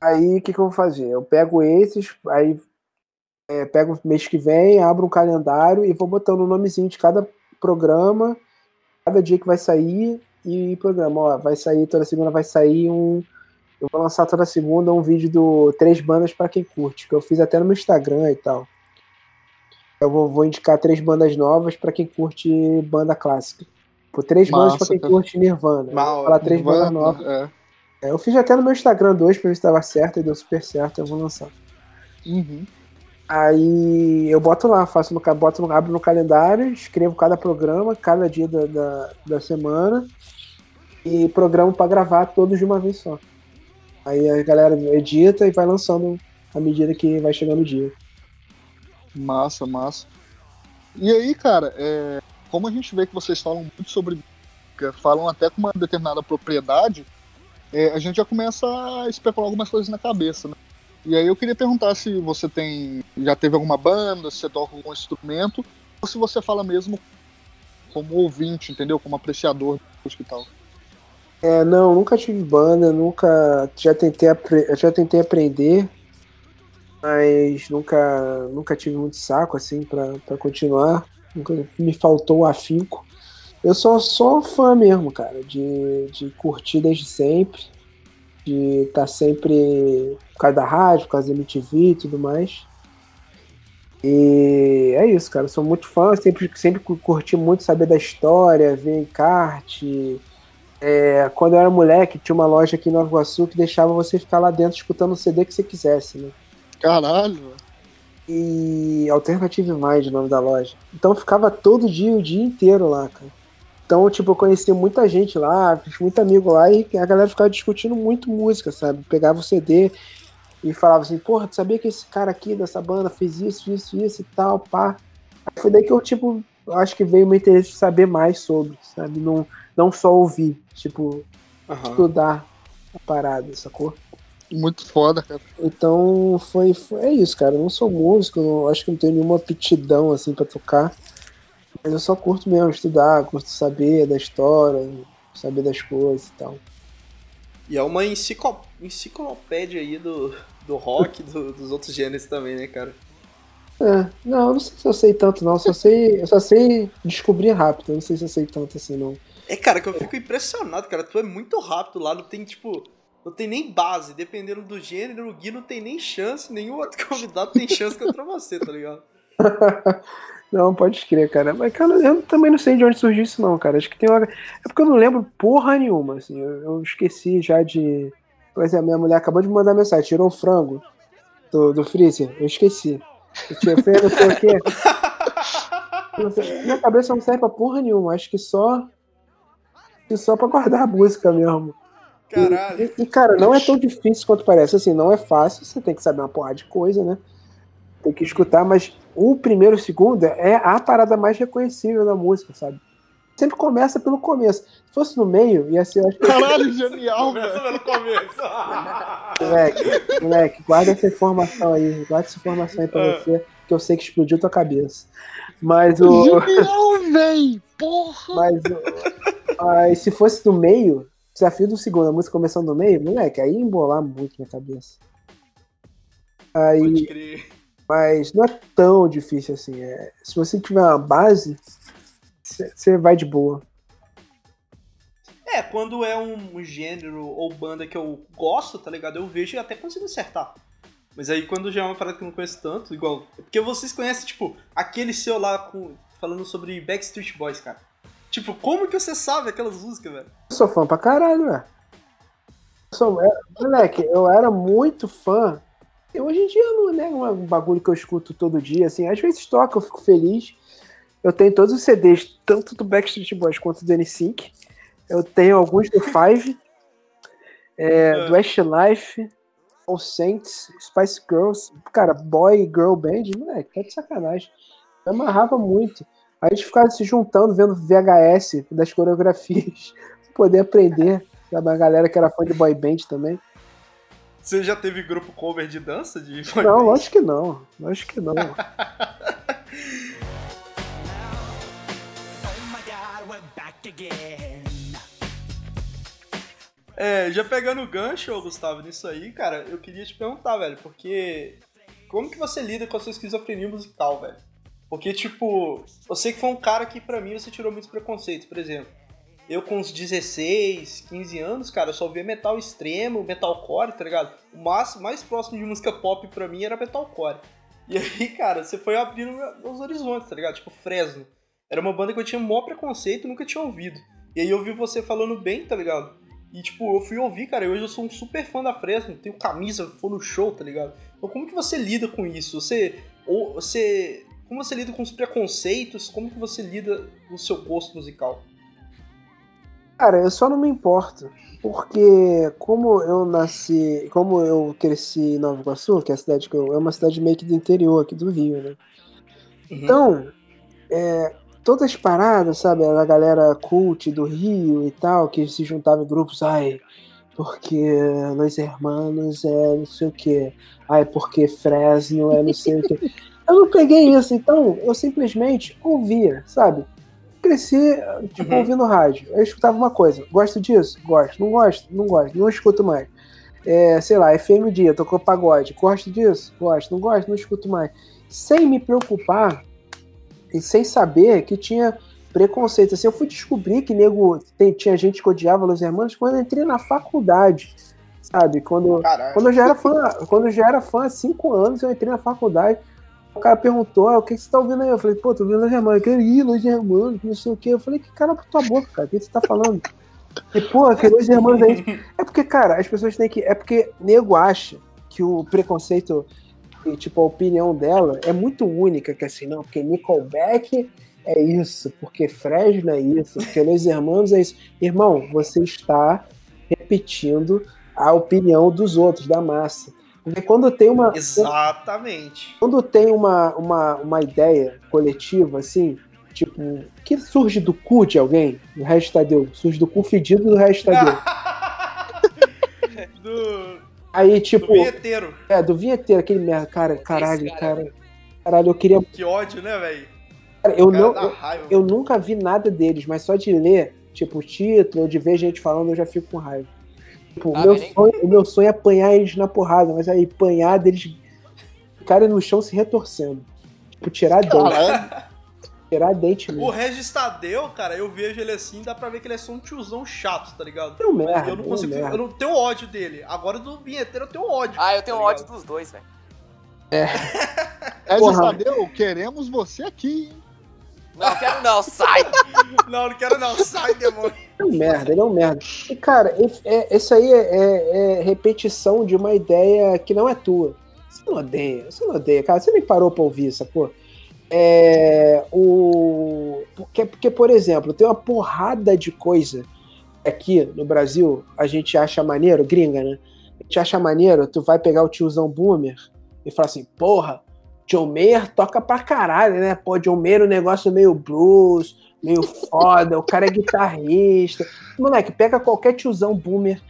Speaker 4: aí o que, que eu vou fazer? Eu pego esses, aí é, pego o mês que vem, abro um calendário e vou botando o nomezinho de cada programa, cada dia que vai sair e programa. Ó, vai sair toda segunda, vai sair um. Eu vou lançar toda segunda um vídeo do Três Bandas para quem curte, que eu fiz até no meu Instagram e tal. Eu vou, vou indicar três bandas novas para quem curte banda clássica. Por três bandas
Speaker 2: Massa,
Speaker 4: para quem
Speaker 2: cara.
Speaker 4: curte Nirvana.
Speaker 1: Mal,
Speaker 4: falar três bandas
Speaker 2: Vai-
Speaker 4: novas.
Speaker 2: É.
Speaker 4: É, eu fiz até no meu Instagram dois pra ver se dava certo e deu super certo, eu vou lançar.
Speaker 2: Uhum.
Speaker 4: Aí eu boto lá, faço no, boto no, abro no calendário, escrevo cada programa, cada dia da, da, da semana e programo pra gravar todos de uma vez só. Aí a galera edita e vai lançando à medida que vai chegando o dia.
Speaker 2: Massa, massa. E aí, cara, é, como a gente vê que vocês falam muito sobre falam até com uma determinada propriedade, é, a gente já começa a especular algumas coisas na cabeça, né? E aí eu queria perguntar se você tem. Já teve alguma banda, se você toca algum instrumento, ou se você fala mesmo como ouvinte, entendeu? Como apreciador e tal.
Speaker 4: É, não, nunca tive banda, nunca já tentei, já tentei aprender, mas nunca, nunca tive muito saco assim pra continuar. Nunca me faltou o afinco. Eu sou só fã mesmo, cara, de, de curtir desde sempre, de estar sempre por causa da rádio, por causa da MTV e tudo mais. E é isso, cara. Eu sou muito fã, sempre, sempre curti muito saber da história, ver kart, é, quando eu era moleque, tinha uma loja aqui em Nova Iguaçu que deixava você ficar lá dentro escutando o CD que você quisesse, né?
Speaker 2: Caralho.
Speaker 4: E Alternative Mind, o nome da loja. Então eu ficava todo dia, o dia inteiro lá, cara. Então, tipo, eu conheci muita gente lá, fiz muito amigo lá e a galera ficava discutindo muito música, sabe? Pegava o CD e falava assim, porra, tu sabia que esse cara aqui dessa banda fez isso, isso, isso e tal, pá. Aí foi daí que eu, tipo, acho que veio o meu interesse de saber mais sobre, sabe? Não, não só ouvir, tipo,
Speaker 1: Aham.
Speaker 4: estudar a parada, sacou?
Speaker 2: Muito foda, cara.
Speaker 4: Então foi, foi é isso, cara. Eu não sou músico, não- acho que não tenho nenhuma aptidão assim pra tocar. Mas eu só curto mesmo estudar, curto saber da história, saber das coisas e tal.
Speaker 1: E é uma enciclo- enciclopédia aí do, do rock, do- dos outros gêneros também, né, cara?
Speaker 4: É, não, eu não sei se eu sei tanto não, eu só sei, eu só sei descobrir rápido, eu não sei se eu sei tanto assim não.
Speaker 1: É, cara, que eu fico impressionado, cara. Tu é muito rápido lá, não tem, tipo. Não tem nem base. Dependendo do gênero, o Gui não tem nem chance, nenhum outro (laughs) convidado tem chance contra você, tá ligado? (laughs)
Speaker 4: Não, pode crer, cara. Mas, cara, eu também não sei de onde surgiu isso, não, cara. Acho que tem uma. É porque eu não lembro porra nenhuma, assim. Eu, eu esqueci já de. Por exemplo, minha mulher acabou de me mandar mensagem, tirou o frango do, do freezer. Eu esqueci. Eu tinha feito não sei o quê. (laughs) Minha cabeça não serve pra porra nenhuma. Acho que só. que Só pra guardar a música mesmo.
Speaker 1: Caralho.
Speaker 4: E, e, cara, não é tão difícil quanto parece. Assim, não é fácil, você tem que saber uma porrada de coisa, né? Tem que escutar, mas o primeiro e o segundo é a parada mais reconhecível da música, sabe? Sempre começa pelo começo. Se fosse no meio, ia ser. Acho que...
Speaker 2: Caralho, genial,
Speaker 1: Começa
Speaker 2: velho.
Speaker 1: pelo começo.
Speaker 4: Moleque, moleque, guarda essa informação aí. Guarda essa informação aí pra
Speaker 1: Ah.
Speaker 4: você, que eu sei que explodiu tua cabeça. Mas o.
Speaker 2: Genial, véi! Porra!
Speaker 4: Mas, o- mas se fosse do meio, desafio do segundo, a música começando no meio, moleque, aí ia embolar muito minha cabeça. Aí,
Speaker 1: Pode crer.
Speaker 4: Mas não é tão difícil assim. é- se você tiver uma base, você vai de boa.
Speaker 1: É, quando é um, gênero ou banda que eu gosto, tá ligado? Eu vejo e até consigo acertar. Mas aí quando já é uma parada que eu não conheço tanto, igual. Porque vocês conhecem, tipo, aquele seu lá com, falando sobre Backstreet Boys, cara. Tipo, como que você sabe aquelas músicas, velho?
Speaker 4: Eu sou fã pra caralho, velho. Sou- moleque, eu era muito fã. Hoje em dia não é um bagulho que eu escuto todo dia, assim. Às vezes toca, eu fico feliz. Eu tenho todos os CDs, tanto do Backstreet Boys quanto do N5. Eu tenho alguns do Five, é, do Westlife, All Saints, Spice Girls. Cara, Boy e Girl Band, moleque, tá de sacanagem. Eu amarrava muito. A gente ficava se juntando, vendo VHS das coreografias, (laughs) poder aprender. Sabe, a galera que era fã de boy band também.
Speaker 1: Você já teve grupo cover de dança? De
Speaker 4: Não,
Speaker 1: band?
Speaker 4: lógico que não. Lógico que não. (laughs)
Speaker 1: É, já pegando o gancho, Gustavo, nisso aí, cara, eu queria te perguntar, velho, porque como que você lida com a sua esquizofrenia musical, velho? Porque, tipo, eu sei que foi um cara que pra mim você tirou muitos preconceitos, por exemplo. Eu com uns 16, 15 anos, cara, eu só via metal extremo, metalcore, tá ligado? O mais, mais próximo de música pop pra mim era metalcore. E aí, cara, você foi abrindo os horizontes, tá ligado? Tipo, Fresno. Era uma banda que eu tinha maior preconceito nunca tinha ouvido. E aí eu vi você falando bem, tá ligado? E, tipo, eu fui ouvir, cara, e hoje eu sou um super fã da Fresno, tenho camisa, vou no show, tá ligado? Então como que você lida com isso? Você, ou você, como você lida com os preconceitos? Como que você lida com o seu gosto musical?
Speaker 4: Cara, eu só não me importo. Porque como eu nasci, como eu cresci em Nova Iguaçu, que é a cidade que eu, é uma cidade meio que do interior aqui do Rio, né? Então, é, todas as paradas, sabe, a galera cult do Rio e tal, que se juntava em grupos, ai, porque Los Hermanos é não sei o que, ai, porque Fresno é não sei o que. (laughs) Eu não peguei isso, então eu simplesmente ouvia, sabe? Cresci, tipo,
Speaker 1: Uhum.
Speaker 4: ouvindo rádio. Eu escutava uma coisa, gosto disso? Gosto. Não gosto? Não gosto. Não escuto mais. É, sei lá, FM Dia, tocou pagode. Gosto disso? Gosto. Não gosto? Não escuto mais. Sem me preocupar e sem saber que tinha preconceito. Assim, eu fui descobrir que nego, tem- tinha gente que odiava Los Hermanos quando eu entrei na faculdade, sabe? Quando,
Speaker 1: Caralho.
Speaker 4: quando eu já era fã, quando eu já era fã há cinco anos, eu entrei na faculdade. O cara perguntou, ah, o que você tá ouvindo aí? Eu falei, pô, tô ouvindo Los Hermanos. Eu ih, Los Hermanos, não sei o quê. Eu falei, que cara pra tua boca, cara, o que você tá falando? E, pô, que Los Hermanos aí. É porque, cara, as pessoas têm que. É porque nego acha que o preconceito, e, tipo, a opinião dela é muito única, que assim, não, porque Nickelback é isso, porque Fresno é isso, porque Los Hermanos é isso. Irmão, você está repetindo a opinião dos outros, da massa. Porque quando tem uma.
Speaker 1: Exatamente.
Speaker 4: Quando tem uma, uma, uma ideia coletiva, assim, tipo, que surge do cu de alguém, o resto Tadeu, surge do cu fedido do resto Tadeu. (laughs)
Speaker 1: do,
Speaker 4: Aí,
Speaker 1: do
Speaker 4: tipo,
Speaker 1: vinheteiro.
Speaker 4: é, do vinheteiro, aquele merda, cara, caralho,
Speaker 3: Esse cara.
Speaker 4: cara. Caralho, eu queria.
Speaker 1: Que ódio, né, velho?
Speaker 4: cara, eu,
Speaker 1: Cara
Speaker 4: não,
Speaker 1: dá
Speaker 4: eu, eu nunca vi nada deles, mas só de ler, tipo, o título, ou de ver gente falando, eu já fico com raiva. Tipo,
Speaker 3: Ah,
Speaker 4: meu
Speaker 3: nem-
Speaker 4: sonho, o meu sonho é apanhar eles na porrada, mas aí apanhar deles ficarem no chão se retorcendo. Tipo, tirar dente, tirar dente
Speaker 1: O
Speaker 4: mesmo.
Speaker 1: Regis Tadeu, cara, eu vejo ele assim, dá pra ver que ele é só um tiozão chato, tá ligado?
Speaker 4: É um merda,
Speaker 1: eu não
Speaker 4: é
Speaker 1: consigo.
Speaker 4: merda.
Speaker 1: eu não tenho ódio dele. Agora do vinheteiro eu tenho ódio.
Speaker 3: Ah, eu tenho
Speaker 1: tá
Speaker 3: ódio
Speaker 1: ligado?
Speaker 3: dos dois, velho. (laughs)
Speaker 2: Regis
Speaker 4: Porra.
Speaker 2: Tadeu, queremos você aqui, hein?
Speaker 3: Não, quero não, sai!
Speaker 1: Não, não quero não. Sai, demônio.
Speaker 4: É um merda, ele é um merda. E, cara, é, é- isso aí é, é- é repetição de uma ideia que não é tua. Você não odeia, você não odeia, cara. Você nem parou pra ouvir, sacou? É. O. Porque, porque, por exemplo, tem uma porrada de coisa aqui no Brasil a gente acha maneiro, gringa, né? A gente acha maneiro, tu vai pegar o tiozão boomer e falar assim, porra, John Mayer toca pra caralho, né? Pô, John Mayer um negócio meio blues, meio foda, o cara é guitarrista. Moleque, pega qualquer tiozão boomer,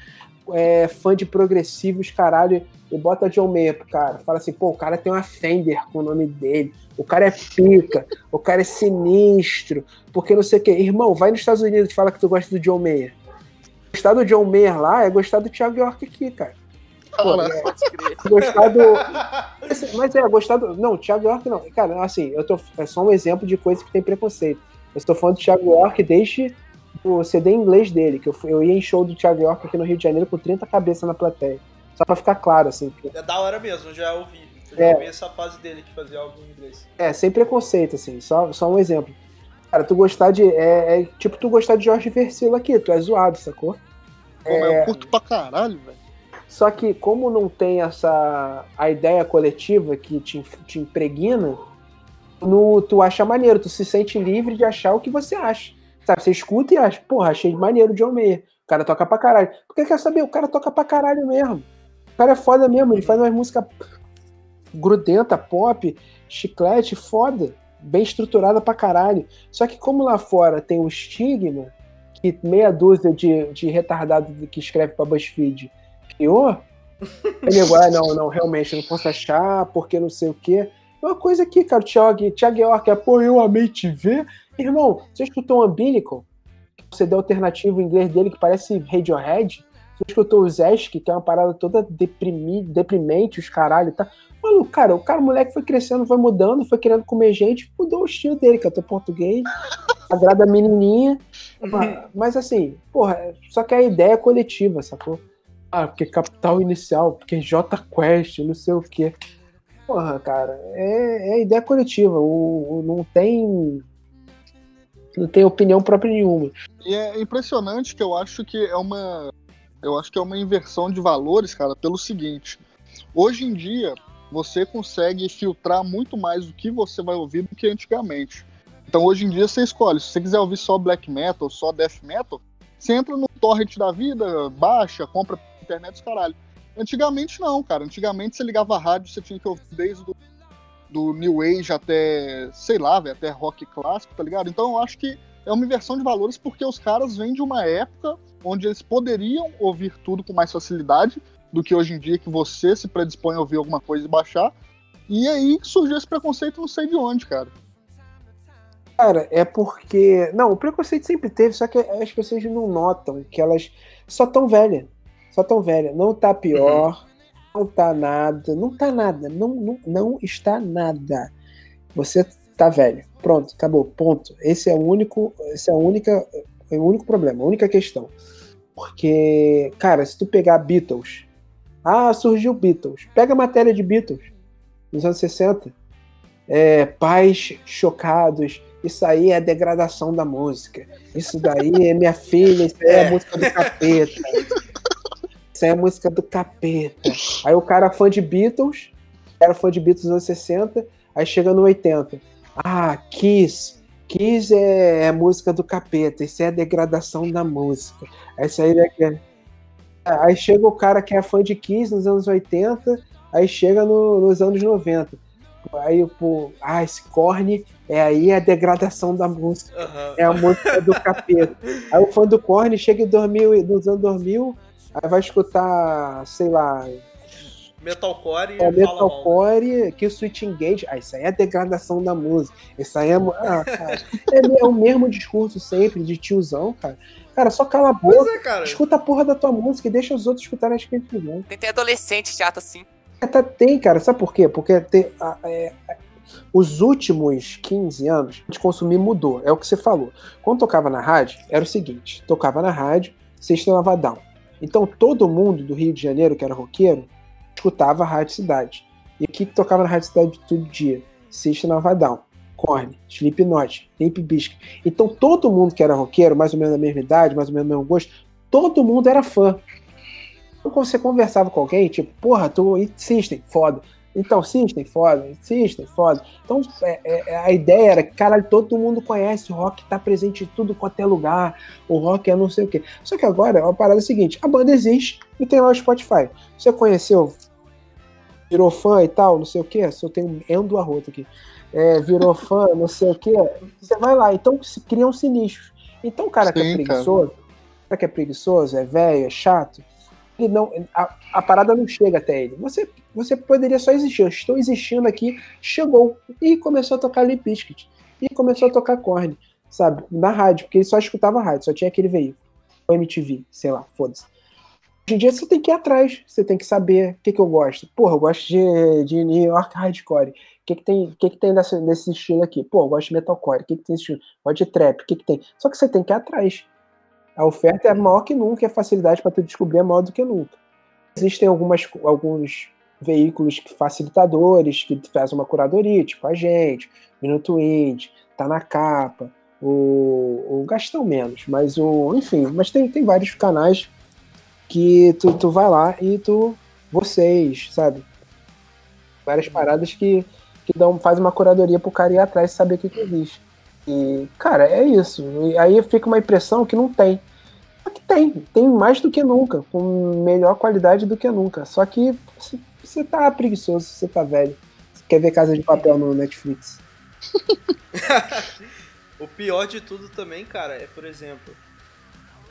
Speaker 4: é, fã de progressivos, caralho, e bota John Mayer pro cara. Fala assim, pô, o cara tem uma Fender com o nome dele, o cara é pica, o cara é sinistro, porque não sei o quê. Irmão, vai nos Estados Unidos e fala que tu gosta do John Mayer. Gostar do John Mayer lá é gostar do Thiago York aqui, cara. Pô, é, gostar do. Mas é, gostar do. Não, Thiago York não. Cara, assim, eu tô. É só um exemplo de coisa que tem preconceito. Eu estou falando do Thiago York desde o CD em inglês dele, que eu, fui- eu ia em show do Thiago York aqui no Rio de Janeiro com 30 cabeças na plateia. Só pra ficar claro, assim. porque-
Speaker 1: É da hora mesmo, eu já ouvi. Eu já
Speaker 4: É.
Speaker 1: ouvi essa fase dele que fazia algo em inglês.
Speaker 4: É, sem preconceito, assim, só, só um exemplo. Cara, tu gostar de. É, é tipo tu gostar de Jorge Versilo aqui, tu é zoado, sacou?
Speaker 2: Pô, mas eu curto pra caralho, velho.
Speaker 4: Só que como não tem essa a ideia coletiva que te, te impregna, no, tu acha maneiro, tu se sente livre de achar o que você acha. Sabe, você escuta e acha, porra, achei maneiro John Mayer. O cara toca pra caralho. Porque quer saber, o cara toca pra caralho mesmo. O cara é foda mesmo, ele faz umas músicas grudenta, pop, chiclete, foda. Bem estruturada pra caralho. Só que como lá fora tem o estigma, que meia dúzia de, de retardado que escreve pra BuzzFeed criou, ele (laughs) nego, ah, não, não, realmente, eu não posso achar, porque não sei o quê. É uma coisa aqui, cara, o Thiago, Thiago York, é, pô, eu amei te ver. Irmão, você escutou o Umbilical? Você deu alternativo em inglês dele que parece Radiohead? Você escutou o Zesk, que é uma parada toda deprimi, deprimente, os caralho, tá? Mano, cara, o cara, o moleque foi crescendo, foi mudando, foi querendo comer gente, mudou o estilo dele, cantou português, agrada a menininha. Mas, (laughs) mas assim, porra, só que a ideia é coletiva, sacou? Ah, porque capital inicial, porque J Quest, não sei o quê. Porra, cara, é, é ideia coletiva. O, o- não tem. Não tem opinião própria nenhuma.
Speaker 2: E é impressionante que eu acho que é uma. Eu acho que é uma inversão de valores, cara, pelo seguinte. Hoje em dia, você consegue filtrar muito mais o que você vai ouvir do que antigamente. Então hoje em dia você escolhe. Se você quiser ouvir só black metal, só death metal, você entra no torrent da vida, baixa, compra internet os caralho. Antigamente não, cara. Antigamente você ligava a rádio, você tinha que ouvir desde do, do New Age até, sei lá, velho, até rock clássico, tá ligado? Então eu acho que é uma inversão de valores porque os caras vêm de uma época onde eles poderiam ouvir tudo com mais facilidade do que hoje em dia que você se predispõe a ouvir alguma coisa e baixar. E aí surgiu esse preconceito não sei de onde, cara.
Speaker 4: Cara, é porque. Não, o preconceito sempre teve, só que as pessoas não notam que elas só tão velhas. Só tão velhas. Não tá pior, não tá nada, não tá nada, não, não, não está nada. Você tá velho. Pronto, acabou, ponto. Esse é o único. Esse é a única. É o único problema, a única questão. Porque, cara, se tu pegar Beatles. Ah, surgiu Beatles. Pega a matéria de Beatles nos anos 60. É, pais chocados. Isso aí é a degradação da música. Isso daí é minha filha, isso aí é, a
Speaker 1: É.
Speaker 4: música do capeta. (laughs) Isso é música do capeta. Aí o cara fã de Beatles, era fã de Beatles nos anos 60, aí chega no 80. Ah, Kiss. Kiss é, é música do capeta, isso é a degradação da música. Essa aí é Aí chega o cara que é fã de Kiss nos anos 80, aí chega no- nos anos 90. Aí, pô, ah, esse corne é aí a degradação da música.
Speaker 1: Aham.
Speaker 4: É a música do capeta. Aí o fã do corne chega em 2000, nos anos 2000, aí vai escutar, sei lá,
Speaker 1: Metalcore e
Speaker 4: é
Speaker 1: mal.
Speaker 4: metalcore, que o Switch Engage. Ah, isso aí é a degradação da música. Isso aí é. Ah, cara, é, é o mesmo discurso sempre de tiozão, cara. Cara, só cala a boca,
Speaker 1: Pois é, cara.
Speaker 4: escuta a porra da tua música e deixa os outros escutarem as que eles quiserem.
Speaker 3: Tem, tem adolescente chato assim.
Speaker 4: É, tá- Tem, cara, sabe por quê? Porque tem, a- é, a- os últimos 15 anos de consumir mudou, é o que você falou. Quando tocava na rádio, era o seguinte: tocava na rádio, Sexta Lavadão. Então todo mundo do Rio de Janeiro, que era roqueiro, escutava a Rádio Cidade. E o que tocava na Rádio Cidade todo dia? Sexta Lavadão, Korn, Slipknot, Limp Bizkit. Então todo mundo que era roqueiro, mais ou menos da mesma idade, mais ou menos do mesmo gosto, todo mundo era fã. Então, quando você conversava com alguém, tipo, porra, tu System, foda. Então, System, foda. System, foda. Então, é, é, a ideia era que, caralho, todo mundo conhece, o rock tá presente em tudo quanto é lugar, o rock é não sei o quê. Só que agora, a parada é a seguinte, a banda existe e tem lá o Spotify. Você conheceu, virou fã e tal, não sei o quê, só tem um endo arroto aqui. É, virou (laughs) fã, não sei o quê, você vai lá. Então, se criam sinistros. Então, o cara que é
Speaker 2: Sim, cara.
Speaker 4: preguiçoso, o cara que é preguiçoso, é velho, é chato, ele não, a, a parada não chega até ele. Você, você poderia só existir. Eu estou existindo aqui, chegou e começou a tocar Limp Bizkit. E começou a tocar Korn, sabe? Na rádio, porque ele só escutava rádio, só tinha aquele veículo. Ou MTV, sei lá, foda-se. Hoje em dia você tem que ir atrás, você tem que saber o que, que eu gosto. Porra, eu gosto de, de New York Hardcore. O que, que tem, o que, que tem nesse, nesse estilo aqui? Pô, eu gosto de metalcore. O que, que tem nesse estilo? Gosto de trap. O que, que tem? Só que você tem que ir atrás. A oferta é maior que nunca e a facilidade para tu descobrir é maior do que nunca. Existem algumas, alguns veículos facilitadores que fazem uma curadoria, tipo a gente, Minuto Indie, tá na capa, o, o Gastão menos, mas o. Enfim, mas tem, tem vários canais que tu, tu vai lá e tu. Vocês, sabe? Várias paradas que, que dão, faz uma curadoria pro cara ir atrás e saber o que, que existe. E, cara, é isso. E aí fica uma impressão que não tem. Tem, tem mais do que nunca, com melhor qualidade do que nunca. Só que você- tá preguiçoso, você tá velho. Você quer ver Casa de Papel no Netflix. (laughs)
Speaker 1: O pior de tudo também, cara, é, por exemplo,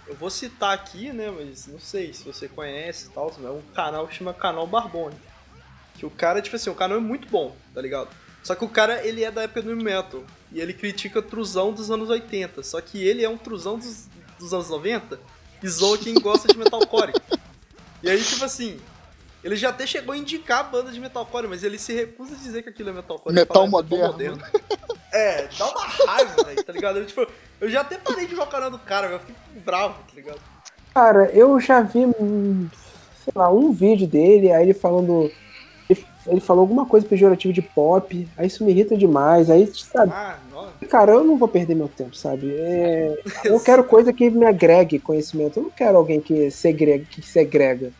Speaker 1: eu vou citar aqui, né, mas não sei se você conhece e tal, é um canal que chama Canal Barbone. Que o cara, tipo assim, o canal é muito bom, tá ligado? Só que o cara, ele é da época do metal. E ele critica truzão dos anos 80. Só que ele é um truzão dos, dos anos 90 e zoa quem gosta de metalcore. E aí, tipo assim, ele já até chegou a indicar a banda de metalcore, mas ele se recusa a dizer que aquilo é metalcore.
Speaker 2: Metal
Speaker 1: fala, "É
Speaker 2: moderno."
Speaker 1: É, dá uma raiva, velho, tá ligado? Eu, tipo, eu já até parei de canal do cara, velho, eu fiquei bravo, tá ligado?
Speaker 4: Cara, eu já vi, sei lá, um vídeo dele, aí ele falando. Ele, falou alguma coisa pejorativa de pop, aí isso me irrita demais. Aí, sabe,
Speaker 1: Ah,
Speaker 4: cara, eu não vou perder meu tempo, sabe? É, eu quero coisa que me agregue conhecimento. Eu não quero alguém que segrega, que segrega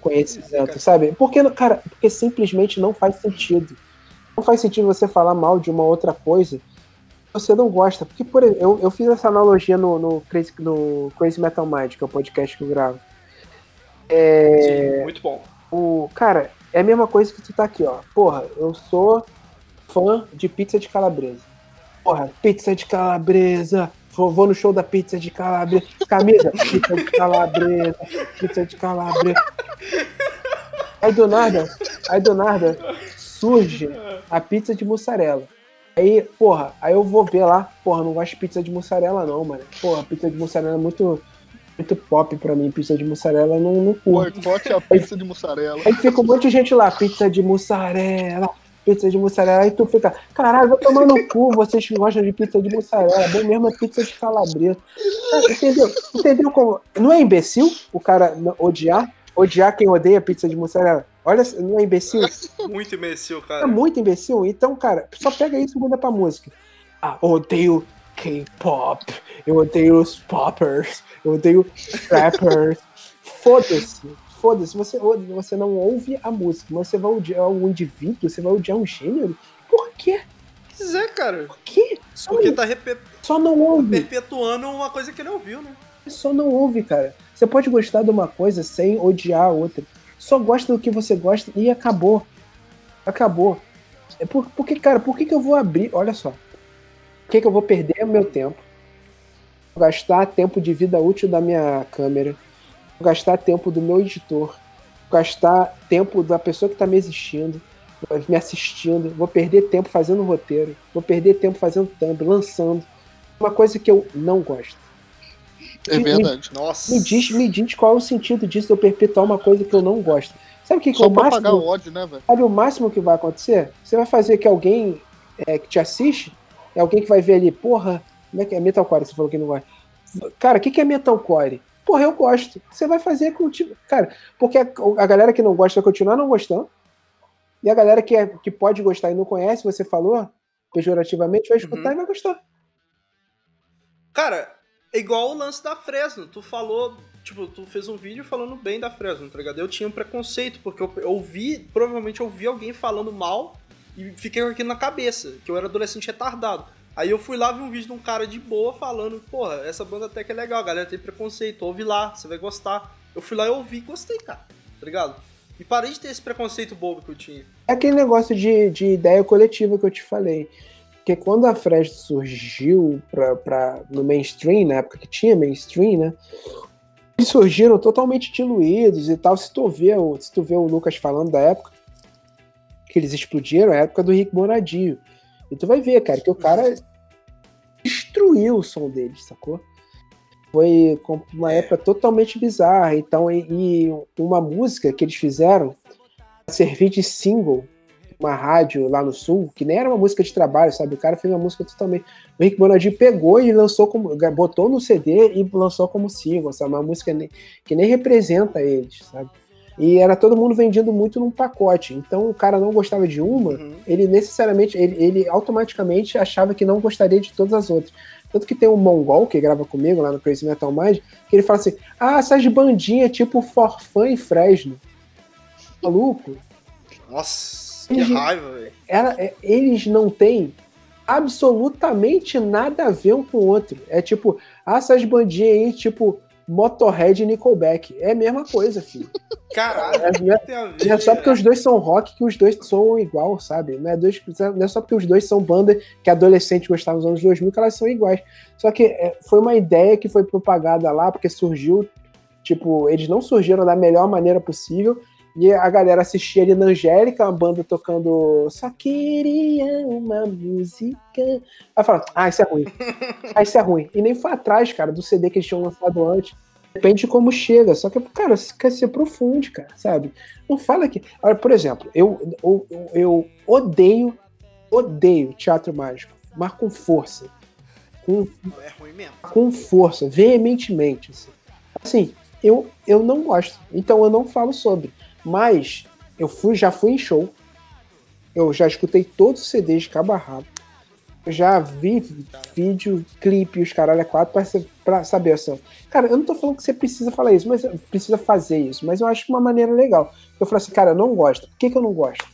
Speaker 4: conhecimento, sabe? Porque, cara, porque simplesmente não faz sentido. Não faz sentido você falar mal de uma outra coisa que você não gosta. Porque, por exemplo, eu, eu fiz essa analogia no, no, Crazy, no Crazy Metal Mind, que é o podcast que eu gravo.
Speaker 1: Sim, muito bom.
Speaker 4: O, cara, é a mesma coisa que tu tá aqui, ó. Porra, eu sou fã de pizza de calabresa. Porra, pizza de calabresa. Vou, no show da pizza de calabresa. Camisa, pizza de calabresa. Pizza de calabresa. Aí do nada, aí do nada, surge a pizza de mussarela. Aí, porra, aí eu vou ver lá, porra, não gosto de pizza de mussarela não, mano. Porra, pizza de mussarela é muito, muito pop pra mim. Pizza de mussarela eu não, não curto.
Speaker 2: Boicote a pizza de mussarela.
Speaker 4: Aí fica um monte de gente lá, pizza de mussarela, pizza de mussarela, aí tu fica, caralho, vai tomar no cu, vocês que gostam de pizza de mussarela, bom mesmo é pizza de calabresa. Entendeu? Entendeu como. Não é imbecil o cara odiar? Odiar quem odeia pizza de mussarela? Olha, não é imbecil? (laughs)
Speaker 1: Muito imbecil,
Speaker 4: É
Speaker 1: cara.
Speaker 4: muito imbecil. Então, cara, só pega isso e muda pra música. Ah, odeio K-pop, eu odeio os poppers, eu odeio rappers. (laughs) Foda-se, foda-se. Você, você não ouve a música, mas você vai odiar um indivíduo, você vai odiar um gênero. Por quê?
Speaker 1: Pois é, cara.
Speaker 4: Por quê? Só,
Speaker 1: Porque tá
Speaker 4: só não ouve.
Speaker 1: perpetuando uma coisa que ele ouviu, né?
Speaker 4: Só não ouve, cara. Você pode gostar de uma coisa sem odiar a outra. Só gosta do que você gosta e acabou. Acabou. É por, porque, cara, por que, que eu vou abrir? Olha só. Por que, que eu vou perder o meu tempo? Vou gastar tempo de vida útil da minha câmera. Vou gastar tempo do meu editor. Vou gastar tempo da pessoa que está me assistindo. Me assistindo. Vou perder tempo fazendo roteiro. Vou perder tempo fazendo thumb, lançando. Uma coisa que eu não gosto.
Speaker 2: É verdade.
Speaker 1: Nossa.
Speaker 4: Me diz, me diz qual é o sentido disso de eu perpetuar uma coisa que eu não gosto. Sabe o que, que é o
Speaker 2: pra pagar o
Speaker 4: máximo?
Speaker 2: ódio, né, velho?
Speaker 4: Sabe o máximo que vai acontecer? Você vai fazer que alguém é, que te assiste, é alguém que vai ver ali, porra, como é que é metalcore? Você falou que não gosta. Cara, o que, que é metalcore? Porra, eu gosto. Você vai fazer com Cara, porque a, a galera que não gosta vai continuar não gostando. E a galera que, é, que pode gostar e não conhece, você falou, pejorativamente, vai escutar
Speaker 1: Uhum.
Speaker 4: e vai gostar.
Speaker 1: Cara, é igual o lance da Fresno. Tu falou, tipo, tu fez um vídeo falando bem da Fresno, tá ligado? Eu tinha um preconceito, porque eu, ouvi, provavelmente ouvi alguém falando mal e fiquei com aquilo na cabeça, que eu era adolescente retardado. Aí eu fui lá vi um vídeo de um cara de boa falando, porra, essa banda até que é legal, a galera tem preconceito, ouve lá, você vai gostar. Eu fui lá e ouvi e gostei, cara, tá ligado? E parei de ter esse preconceito bobo que eu tinha.
Speaker 4: É aquele negócio de, de ideia coletiva que eu te falei. Porque quando a Fresno surgiu pra, pra, no mainstream, na época que tinha mainstream, né? Eles surgiram totalmente diluídos e tal. Se tu vê, se tu vê o Lucas falando da época que eles explodiram, é a época do Rick Bonadio. E tu vai ver, cara, que o cara destruiu o som deles, sacou? Foi uma época totalmente bizarra. Então, e, uma música que eles fizeram servir de single uma rádio lá no sul, que nem era uma música de trabalho, sabe? O cara fez uma música totalmente. O Rick Bonadio pegou e lançou como. botou no CD e lançou como single, sabe? Uma música que nem representa eles, sabe? E era todo mundo vendendo muito num pacote. Então o cara não gostava de uma,
Speaker 1: Uhum.
Speaker 4: ele necessariamente, ele, ele automaticamente achava que não gostaria de todas as outras. Tanto que tem um mongol que grava comigo lá no Crazy Metal Mind, que ele fala assim: ah, essas bandinhas tipo Forfã e Fresno. Maluco,
Speaker 1: Nossa, que
Speaker 4: Uhum.
Speaker 1: raiva, velho.
Speaker 4: é- eles não têm absolutamente nada a ver um com o outro. É tipo, ah, essas bandinhas aí, tipo Motorhead e Nickelback. É a mesma coisa, filho.
Speaker 1: Caralho,
Speaker 4: É, não é-? Não é só porque os dois são rock que os dois soam igual, sabe? Não é, dois, não é só porque os dois são banda que adolescentes gostavam nos anos 2000 que elas são iguais. Só que é, foi uma ideia que foi propagada lá porque surgiu, tipo, eles não surgiram da melhor maneira possível e a galera assistia ali na Angélica, uma banda tocando Só queria uma música. Aí fala, ah, isso é ruim. ah, isso é ruim. E nem foi atrás, cara, do CD que eles tinham lançado antes. Depende de como chega. Só que, cara, quer ser profundo, cara, sabe? Não fala que. Olha, por exemplo, eu, eu, eu odeio, odeio teatro mágico, mas com força. Com,
Speaker 1: É ruim mesmo.
Speaker 4: com força, veementemente. Assim, Assim, eu, eu não gosto. Então eu não falo sobre. Mas eu fui, já fui em show. Eu já escutei todos os CDs de cabo rabo. Eu já vi vídeo, clipe, os caralho a quatro pra, pra saber assim. Cara, eu não tô falando que você precisa falar isso, mas precisa fazer isso. Mas eu acho uma maneira legal. Eu falo assim, cara, eu não gosto. Por que, que eu não gosto?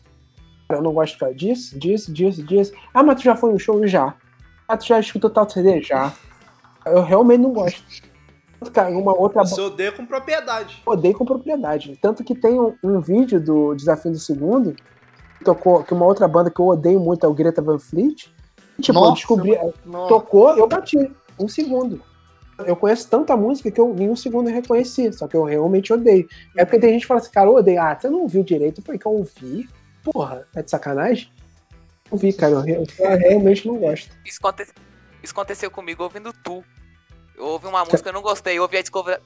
Speaker 4: Cara, eu não gosto causa disso, disso, disso, disso. Ah, mas tu já foi no show? Já. Ah, tu já escutou tal CD? Já. Eu realmente não gosto. Cara, uma outra
Speaker 1: Você odeia com propriedade.
Speaker 4: odeio com propriedade. Tanto que tem um, um vídeo do Desafio do Segundo, que tocou, que uma outra banda que eu odeio muito é o Greta Van Fleet. E, tipo, eu
Speaker 2: Nossa,
Speaker 4: descobri,
Speaker 2: Nossa.
Speaker 4: tocou, eu bati. Um segundo. Eu conheço tanta música que eu em um segundo eu reconheci, só que eu realmente odeio. É porque tem gente que fala assim, cara, eu odeio. Ah, você não ouviu direito? Eu falei que eu ouvi. Porra, é de sacanagem? Não vi, cara. Eu, re- eu realmente não gosto.
Speaker 3: Isso, aconte- isso aconteceu comigo ouvindo Tu. Eu ouvi uma música, eu não gostei. Eu ouvi a discogra-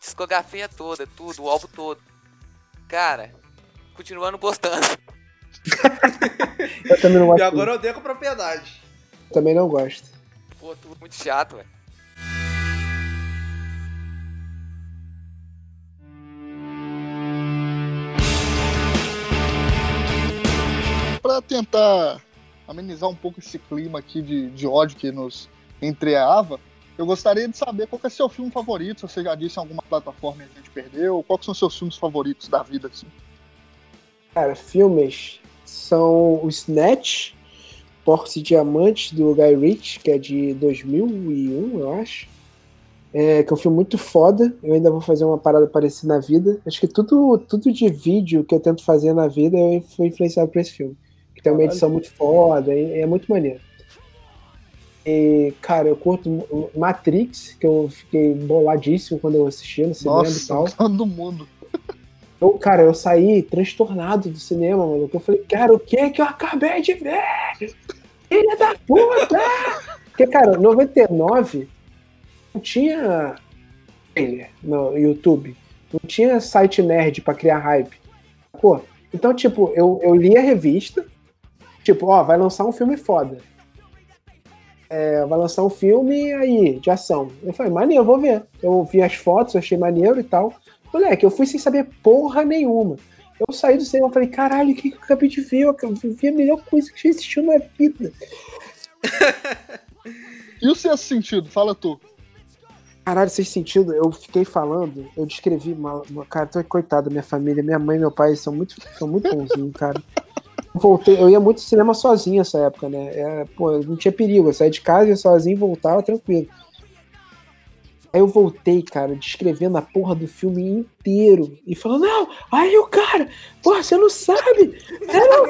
Speaker 3: discografia toda, tudo, o álbum todo. Cara, continuando gostando. (laughs)
Speaker 4: Eu também não gosto.
Speaker 1: E agora eu odeio com propriedade.
Speaker 4: Também não gosto.
Speaker 3: Pô, tudo muito chato, velho.
Speaker 2: Pra tentar amenizar um pouco esse clima aqui de, de ódio que nos entreava, eu gostaria de saber qual que é seu filme favorito, se você já disse em alguma plataforma e a gente perdeu, quais que são seus filmes favoritos da vida, assim.
Speaker 4: Cara, filmes são o Snatch, Porcos e Diamantes, do Guy Ritchie, que é de 2001, eu acho. É, que é um filme muito foda. Eu ainda vou fazer uma parada parecida na vida. Acho que tudo, tudo de vídeo que eu tento fazer na vida eu fui influenciado por esse filme. Que tem uma edição muito foda, e é muito maneiro. E, cara, eu curto Matrix, que eu fiquei boladíssimo quando eu assisti no cinema e tal.
Speaker 2: Nossa, (laughs) todo mundo.
Speaker 4: Eu, cara, eu saí transtornado do cinema, mano. Eu falei, cara, o que que eu acabei de ver? Filha da puta! Porque, cara, 99 não tinha trailer no YouTube. Não tinha site nerd pra criar hype. Pô, então, tipo, eu, eu li a revista. Tipo, ó, vai lançar um filme foda. É, vai lançar um filme aí, de ação. Eu falei, maneiro, vou ver. Eu vi as fotos, achei maneiro e tal. Moleque, eu fui sem saber porra nenhuma. Eu saí do cinema e falei, caralho, o que, que eu acabei de ver? Eu vi a melhor coisa que já existiu na vida. (laughs)
Speaker 2: E o sexto sentido? Fala tu.
Speaker 4: Caralho, sem sentido, eu fiquei falando, eu descrevi uma, uma cara, tô coitado da minha família, minha mãe e meu pai são muito, são muito bonzinhos, cara. (laughs) Eu voltei, eu ia muito ao cinema sozinho nessa época, né? É, pô, não tinha perigo, eu saía de casa, ia sozinho e voltava tranquilo. Aí eu voltei, cara, descrevendo a porra do filme inteiro e falando, não, aí o cara, porra, você não sabe, (laughs) não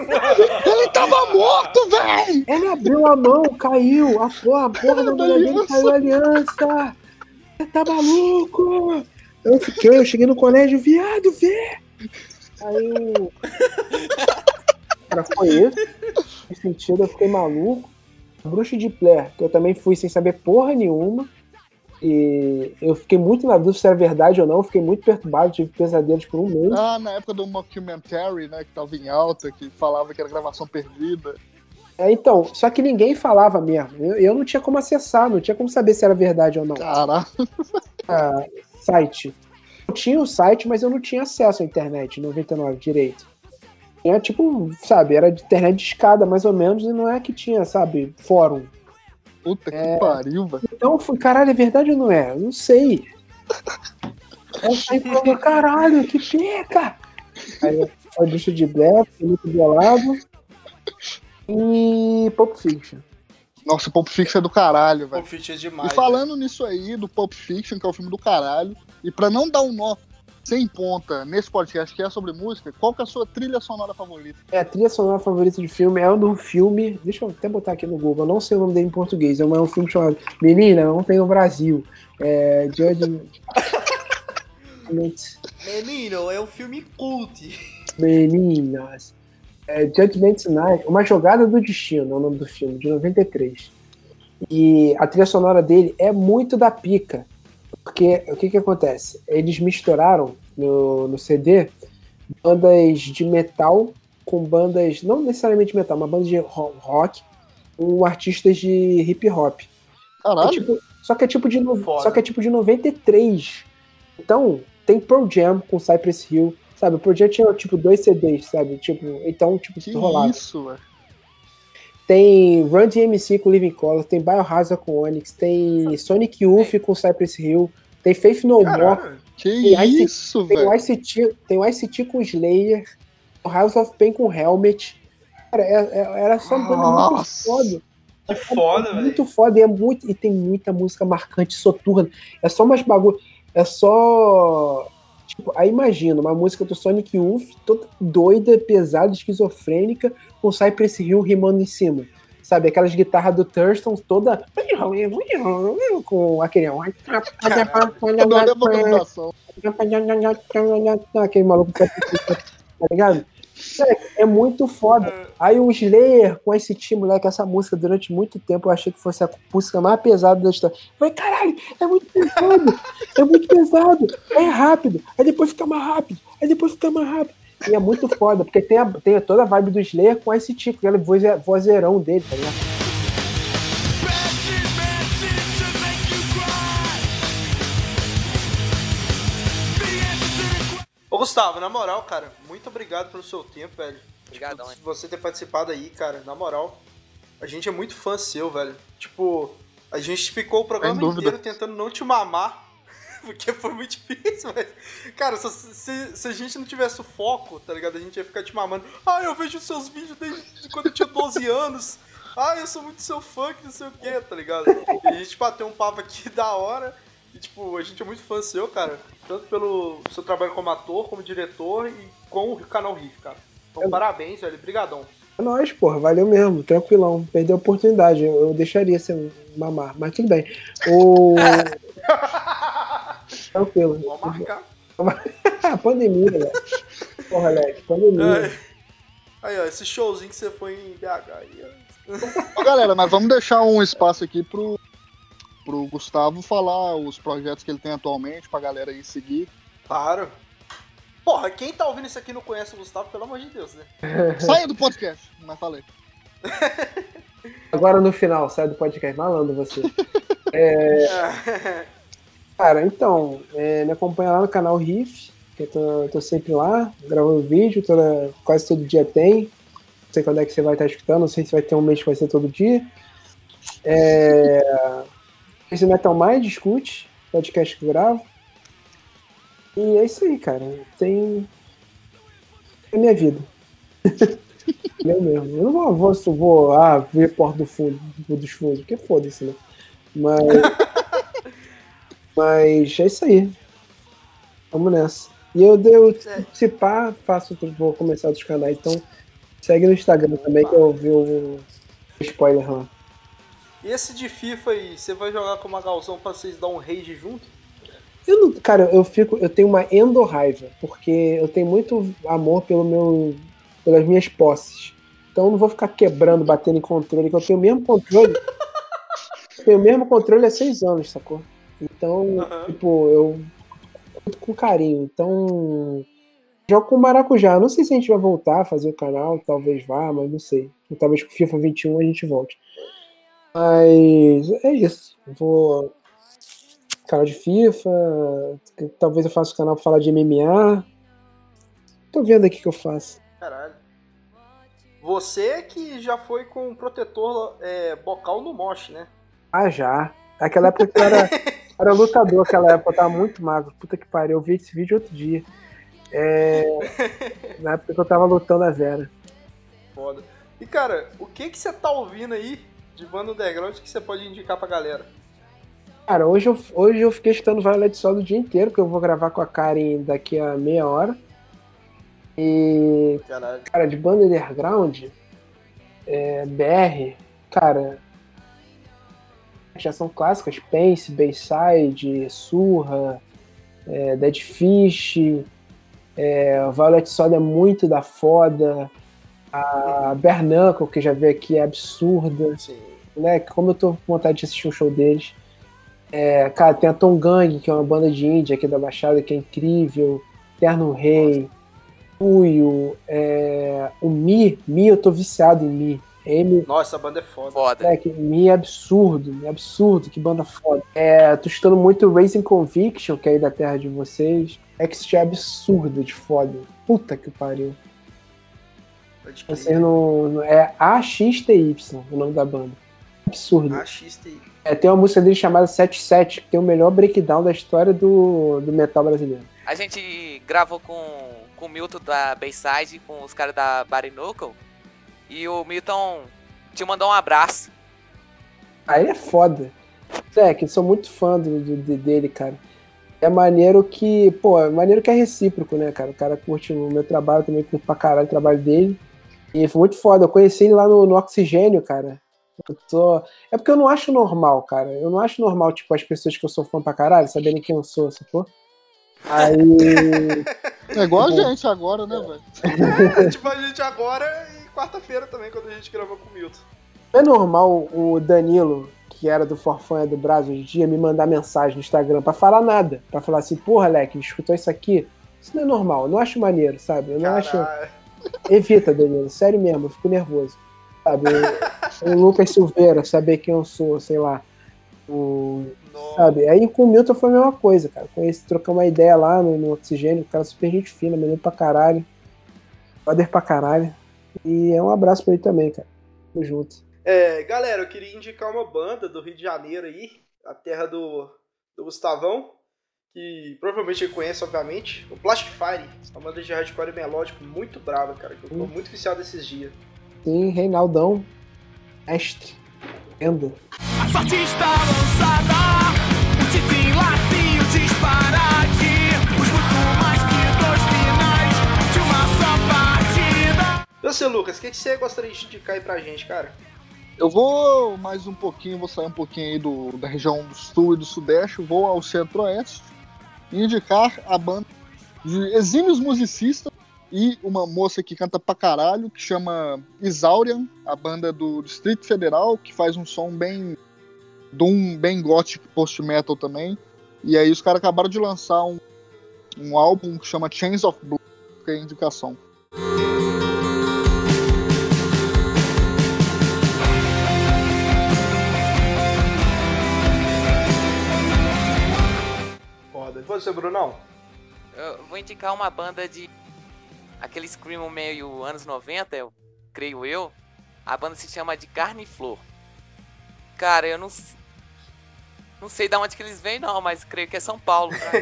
Speaker 2: Ele tava morto, velho!
Speaker 4: ele abriu a mão, caiu. A porra, a porra da mulher dele
Speaker 2: aliança.
Speaker 4: caiu a aliança. Você tá maluco? Eu fiquei, eu cheguei no colégio, viado, vê! Aí eu. Cara, foi isso. Sentido, eu fiquei maluco. Bruxa de Blair, que eu também fui sem saber porra nenhuma. E eu fiquei muito na dúvida se era verdade ou não. Fiquei muito perturbado, tive pesadelos por um mês.
Speaker 2: Ah, na época do mockumentary, né, que tava em alta, que falava que era gravação perdida.
Speaker 4: É, então, só que ninguém falava mesmo. Eu, eu não tinha como acessar, não tinha como saber se era verdade ou não.
Speaker 2: Caralho.
Speaker 4: Ah, site. Eu tinha o site, mas eu não tinha acesso à internet em 99 direito. Tinha tipo, sabe, era de internet de escada mais ou menos, e não é que tinha, sabe, fórum.
Speaker 2: Puta que
Speaker 4: É.
Speaker 2: pariu, velho.
Speaker 4: Então eu fui, caralho, é verdade ou não é? Eu não sei. Aí eu saí falando, caralho, que pica! Aí fui bicho de Blair, muito bolado. E Pulp Fiction.
Speaker 2: Nossa, Pulp Fiction é do caralho, velho.
Speaker 1: Pô, Fit é demais.
Speaker 2: E falando nisso aí, do Pulp Fiction, que é o filme do caralho, e pra não dar um nó sem ponta nesse podcast que é sobre música, qual que é a sua trilha sonora favorita?
Speaker 4: É, a trilha sonora favorita de filme é um do filme. Deixa eu até botar aqui no Google, eu não sei o nome dele em português. É um, é um filme chamado Menina, não tem no Brasil. É. Judgment.
Speaker 1: Menino, é um filme cult.
Speaker 4: Meninas. É, Judgment Night, Uma Jogada do Destino é o nome do filme, de 93. E a trilha sonora dele é muito da pica. Porque o que que acontece? Eles misturaram no, no CD bandas de metal com bandas, não necessariamente metal, mas bandas de ro- rock com artistas de hip hop. É
Speaker 2: Caralho.
Speaker 4: tipo- só que é tipo de
Speaker 1: Foda.
Speaker 4: só que é tipo de 93. Então, tem Pearl Jam com Cypress Hill, sabe? O Pearl Jam tinha tipo dois CDs, sabe? Tipo, então tipo
Speaker 2: que
Speaker 4: rolava.
Speaker 2: isso, velho.
Speaker 4: Tem Run DMC com Living Color, tem Biohazard com Onyx, tem Sonic Youth com Cypress Hill, tem Faith No More.
Speaker 2: Que
Speaker 4: Tem
Speaker 2: isso,
Speaker 4: tem o
Speaker 2: velho.
Speaker 4: ICT, tem o ICT com Slayer, o House of Pain com Helmet. Cara, é- é- era só banda muito foda.
Speaker 1: Que foda, velho.
Speaker 4: Muito foda e, é muito, e tem muita música marcante, soturna. É só umas bagulho. É só. Tipo, aí imagina, uma música do Sonic Youth, toda doida, pesada, esquizofrênica, com Cypress Hill rimando em cima. Sabe, aquelas guitarras do Thurston toda. Com aquele. (laughs) Aquele maluco tá ligado? Moleque, É muito foda. Aí o Slayer com esse time, moleque, essa música durante muito tempo eu achei que fosse a música mais pesada da história. Eu falei, caralho, é muito pesado, é muito pesado, é rápido, aí depois fica mais rápido, aí depois fica mais rápido. E é muito foda, porque tem, a, tem toda a vibe do Slayer com esse tipo, aquele voze- vozeirão dele, tá ligado?
Speaker 1: Gustavo, na moral, cara, muito obrigado pelo seu tempo, velho.
Speaker 3: Obrigadão,
Speaker 1: Tipo,
Speaker 3: hein?
Speaker 1: você ter participado aí, cara, na moral. A gente é muito fã seu, velho. Tipo, a gente ficou o programa inteiro tentando não te mamar. (laughs) Porque foi muito difícil, mas. Cara, se, se, se a gente não tivesse o foco, tá ligado? A gente ia ficar te mamando. Ah, eu vejo seus vídeos desde quando eu tinha 12 (laughs) anos. Ah, eu sou muito seu fã, que não sei o que, tá ligado? E a gente bateu um papo aqui (laughs) da hora. E, tipo, a gente é muito fã seu, cara. Tanto pelo seu trabalho como ator, como diretor e com o canal Riff, cara. Então, parabéns, velho. Brigadão.
Speaker 4: É nóis, porra, valeu mesmo, tranquilão. Perdeu a oportunidade, eu, eu deixaria sem mamar, mas tudo bem. O. (laughs) Tranquilo.
Speaker 1: Vamos marcar. (laughs)
Speaker 4: pandemia, velho. Porra, Alex, pandemia.
Speaker 1: Aí, aí, ó, esse showzinho que você foi em BH aí, ó.
Speaker 2: Galera, mas vamos deixar um espaço aqui pro, pro Gustavo falar os projetos que ele tem atualmente, pra galera aí seguir.
Speaker 1: Claro. Porra, quem tá ouvindo isso aqui não conhece o Gustavo, pelo amor de Deus, né? (laughs)
Speaker 2: Saia do podcast, mas falei. (laughs)
Speaker 4: Agora no final, sai do podcast, malandro você. (laughs) Cara, então, é, me acompanha lá no canal Riff, que eu tô, tô sempre lá, gravando vídeo, toda, quase todo dia tem. Não sei quando é que você vai estar escutando, não sei se vai ter um mês que vai ser todo dia. É, esse Metal Mind, escute. podcast que eu gravo. E é isso aí, cara. Tem. É minha vida. (laughs) Meu mesmo. Eu não vou, vou, vou ah, ver Porta do Fundo, dos Fundos, porque foda-se, né? Mas. (laughs) Mas é isso aí. Vamos nessa. E eu, eu se pá, faço, vou começar outros canais. Então segue no Instagram também que eu vi o spoiler lá.
Speaker 1: E esse de FIFA aí, você vai jogar com uma galzão pra vocês dar um rage junto?
Speaker 4: Eu não, cara, eu fico, eu tenho uma endorraiva, porque eu tenho muito amor pelo meu, pelas minhas posses. Então eu não vou ficar quebrando, batendo em controle, que eu tenho o mesmo controle. (laughs) tenho o mesmo controle há seis anos, sacou? Então,
Speaker 1: Aham.
Speaker 4: tipo, eu curto com carinho. Então, jogo com maracujá. Não sei se a gente vai voltar a fazer o canal, talvez vá, mas não sei. Talvez com FIFA 21 a gente volte. Mas é isso. Vou canal de FIFA, talvez eu faça um canal pra falar de MMA. Tô vendo aqui o que eu faço.
Speaker 1: Caralho. Você que já foi com protetor é, bocal no moche, né?
Speaker 4: Ah, já. Naquela época eu era, (laughs) era lutador, aquela época eu tava muito magro. Puta que pariu, eu vi esse vídeo outro dia. É, (laughs) na época que eu tava lutando a Vera.
Speaker 1: Foda. E cara, o que que você tá ouvindo aí de banda underground que você pode indicar pra galera?
Speaker 4: Cara, hoje eu, hoje eu fiquei escutando Violet Soul o dia inteiro, porque eu vou gravar com a Karen daqui a meia hora. E,
Speaker 1: Caralho.
Speaker 4: cara, de banda underground, é, BR, cara, já são clássicas, Pense, Bayside, Surra, é, Dead Fish, é, Violet Soul é muito da foda, a Bernacle, que já veio aqui, é absurda
Speaker 1: Sim.
Speaker 4: né? Como eu tô com vontade de assistir um show deles. É, cara, tem a Tom Gang, que é uma banda de índia aqui da Baixada, que é incrível. Terno Rei, Puyo, é, o Mi, Mi eu tô viciado em Mi. M,
Speaker 1: Nossa, essa banda é foda.
Speaker 3: Foda.
Speaker 4: moleque, Mi é absurdo, é absurdo, que banda foda. É, tô escutando muito Racing Conviction, que é aí da terra de vocês. XT é absurdo de foda. Puta que pariu.
Speaker 1: Pode crer.
Speaker 4: Vocês não, é AXTY o nome da banda. Absurdo.
Speaker 1: AXTI.
Speaker 4: É, tem uma música dele chamada 77, que tem o melhor breakdown da história do, do metal brasileiro.
Speaker 3: A gente gravou com, com o Milton da Bayside, com os caras da Barinocle. E o Milton te mandou um abraço.
Speaker 4: Aí ele é foda. É, que eu sou muito fã do, do- de- dele, cara. É maneiro que, pô, é maneiro que é recíproco, né, cara? O cara curte o meu trabalho, também curte pra caralho o trabalho dele. E foi muito foda. Eu conheci ele lá no, no Oxigênio, cara. Eu tô... É porque eu não acho normal, cara. Eu não acho normal, tipo, as pessoas que eu sou fã pra caralho saberem quem eu sou, sacou? Aí.
Speaker 2: É igual a
Speaker 4: Bom.
Speaker 2: gente agora, né, velho?
Speaker 1: É, (laughs) tipo a gente agora e quarta-feira também, quando a gente gravou com o Milton.
Speaker 4: Não é normal o Danilo, que era do Forfanha do Brasil hoje em dia, me mandar mensagem no Instagram pra falar nada. Pra falar assim, porra, Leque, escutou isso aqui? Isso não é normal, eu não acho maneiro, sabe? Eu não acho. Evita, Danilo, sério mesmo, eu fico nervoso. Sabe? O, o Lucas Silveira, saber quem eu sou, sei lá. O,
Speaker 1: Nossa.
Speaker 4: sabe? Aí com o Milton foi a mesma coisa, cara. Conheci, trocamos uma ideia lá no, no Oxigênio, o cara super gente fina, maneiro pra caralho. Poder pra caralho. E é um abraço pra ele também, cara. Tamo junto.
Speaker 1: É, galera, eu queria indicar uma banda do Rio de Janeiro aí, a terra do, do Gustavão, que provavelmente ele conhece, obviamente, o Plastic Fire, uma banda de hardcore melódico muito brava, cara, que eu tô
Speaker 4: Hum.
Speaker 1: muito viciado esses dias.
Speaker 4: Sim, Reinaldão. Mestre. Lenda.
Speaker 5: A sorte está lançada, o desenlace e o disparate. Os muito mais que dois finais de uma só partida.
Speaker 1: Você, Lucas, o que, você gostaria de indicar aí pra gente, cara?
Speaker 2: Eu vou mais um pouquinho, vou sair um pouquinho aí do, da região do sul e do sudeste, vou ao centro-oeste indicar a banda de exímios musicistas e uma moça que canta pra caralho, que chama Isaurian, a banda do Distrito Federal, que faz um som bem doom, bem gothic, post-metal também. E aí os caras acabaram de lançar um, um álbum que chama Chains of Blue, que é indicação.
Speaker 1: Você, Brunão?
Speaker 3: Eu vou indicar uma banda de. Aquele Screamo meio anos 90, eu creio eu. A banda se chama de Carne e Flor. Cara, eu não. Não sei de onde que eles vêm, não, mas creio que é São Paulo. (laughs) Tá?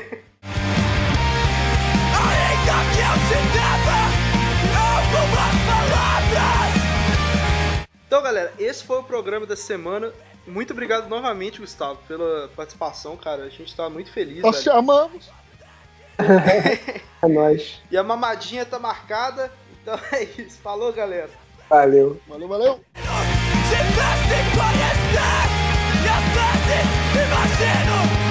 Speaker 1: Então, galera, esse foi o programa da semana. Muito obrigado novamente, Gustavo, pela participação, cara. A gente tá muito feliz.
Speaker 2: Nós te amamos. (laughs)
Speaker 4: é nóis.
Speaker 1: E a mamadinha tá marcada. Então (laughs) é isso. Falou, galera.
Speaker 4: Valeu.
Speaker 2: Valeu, valeu.
Speaker 5: Imagino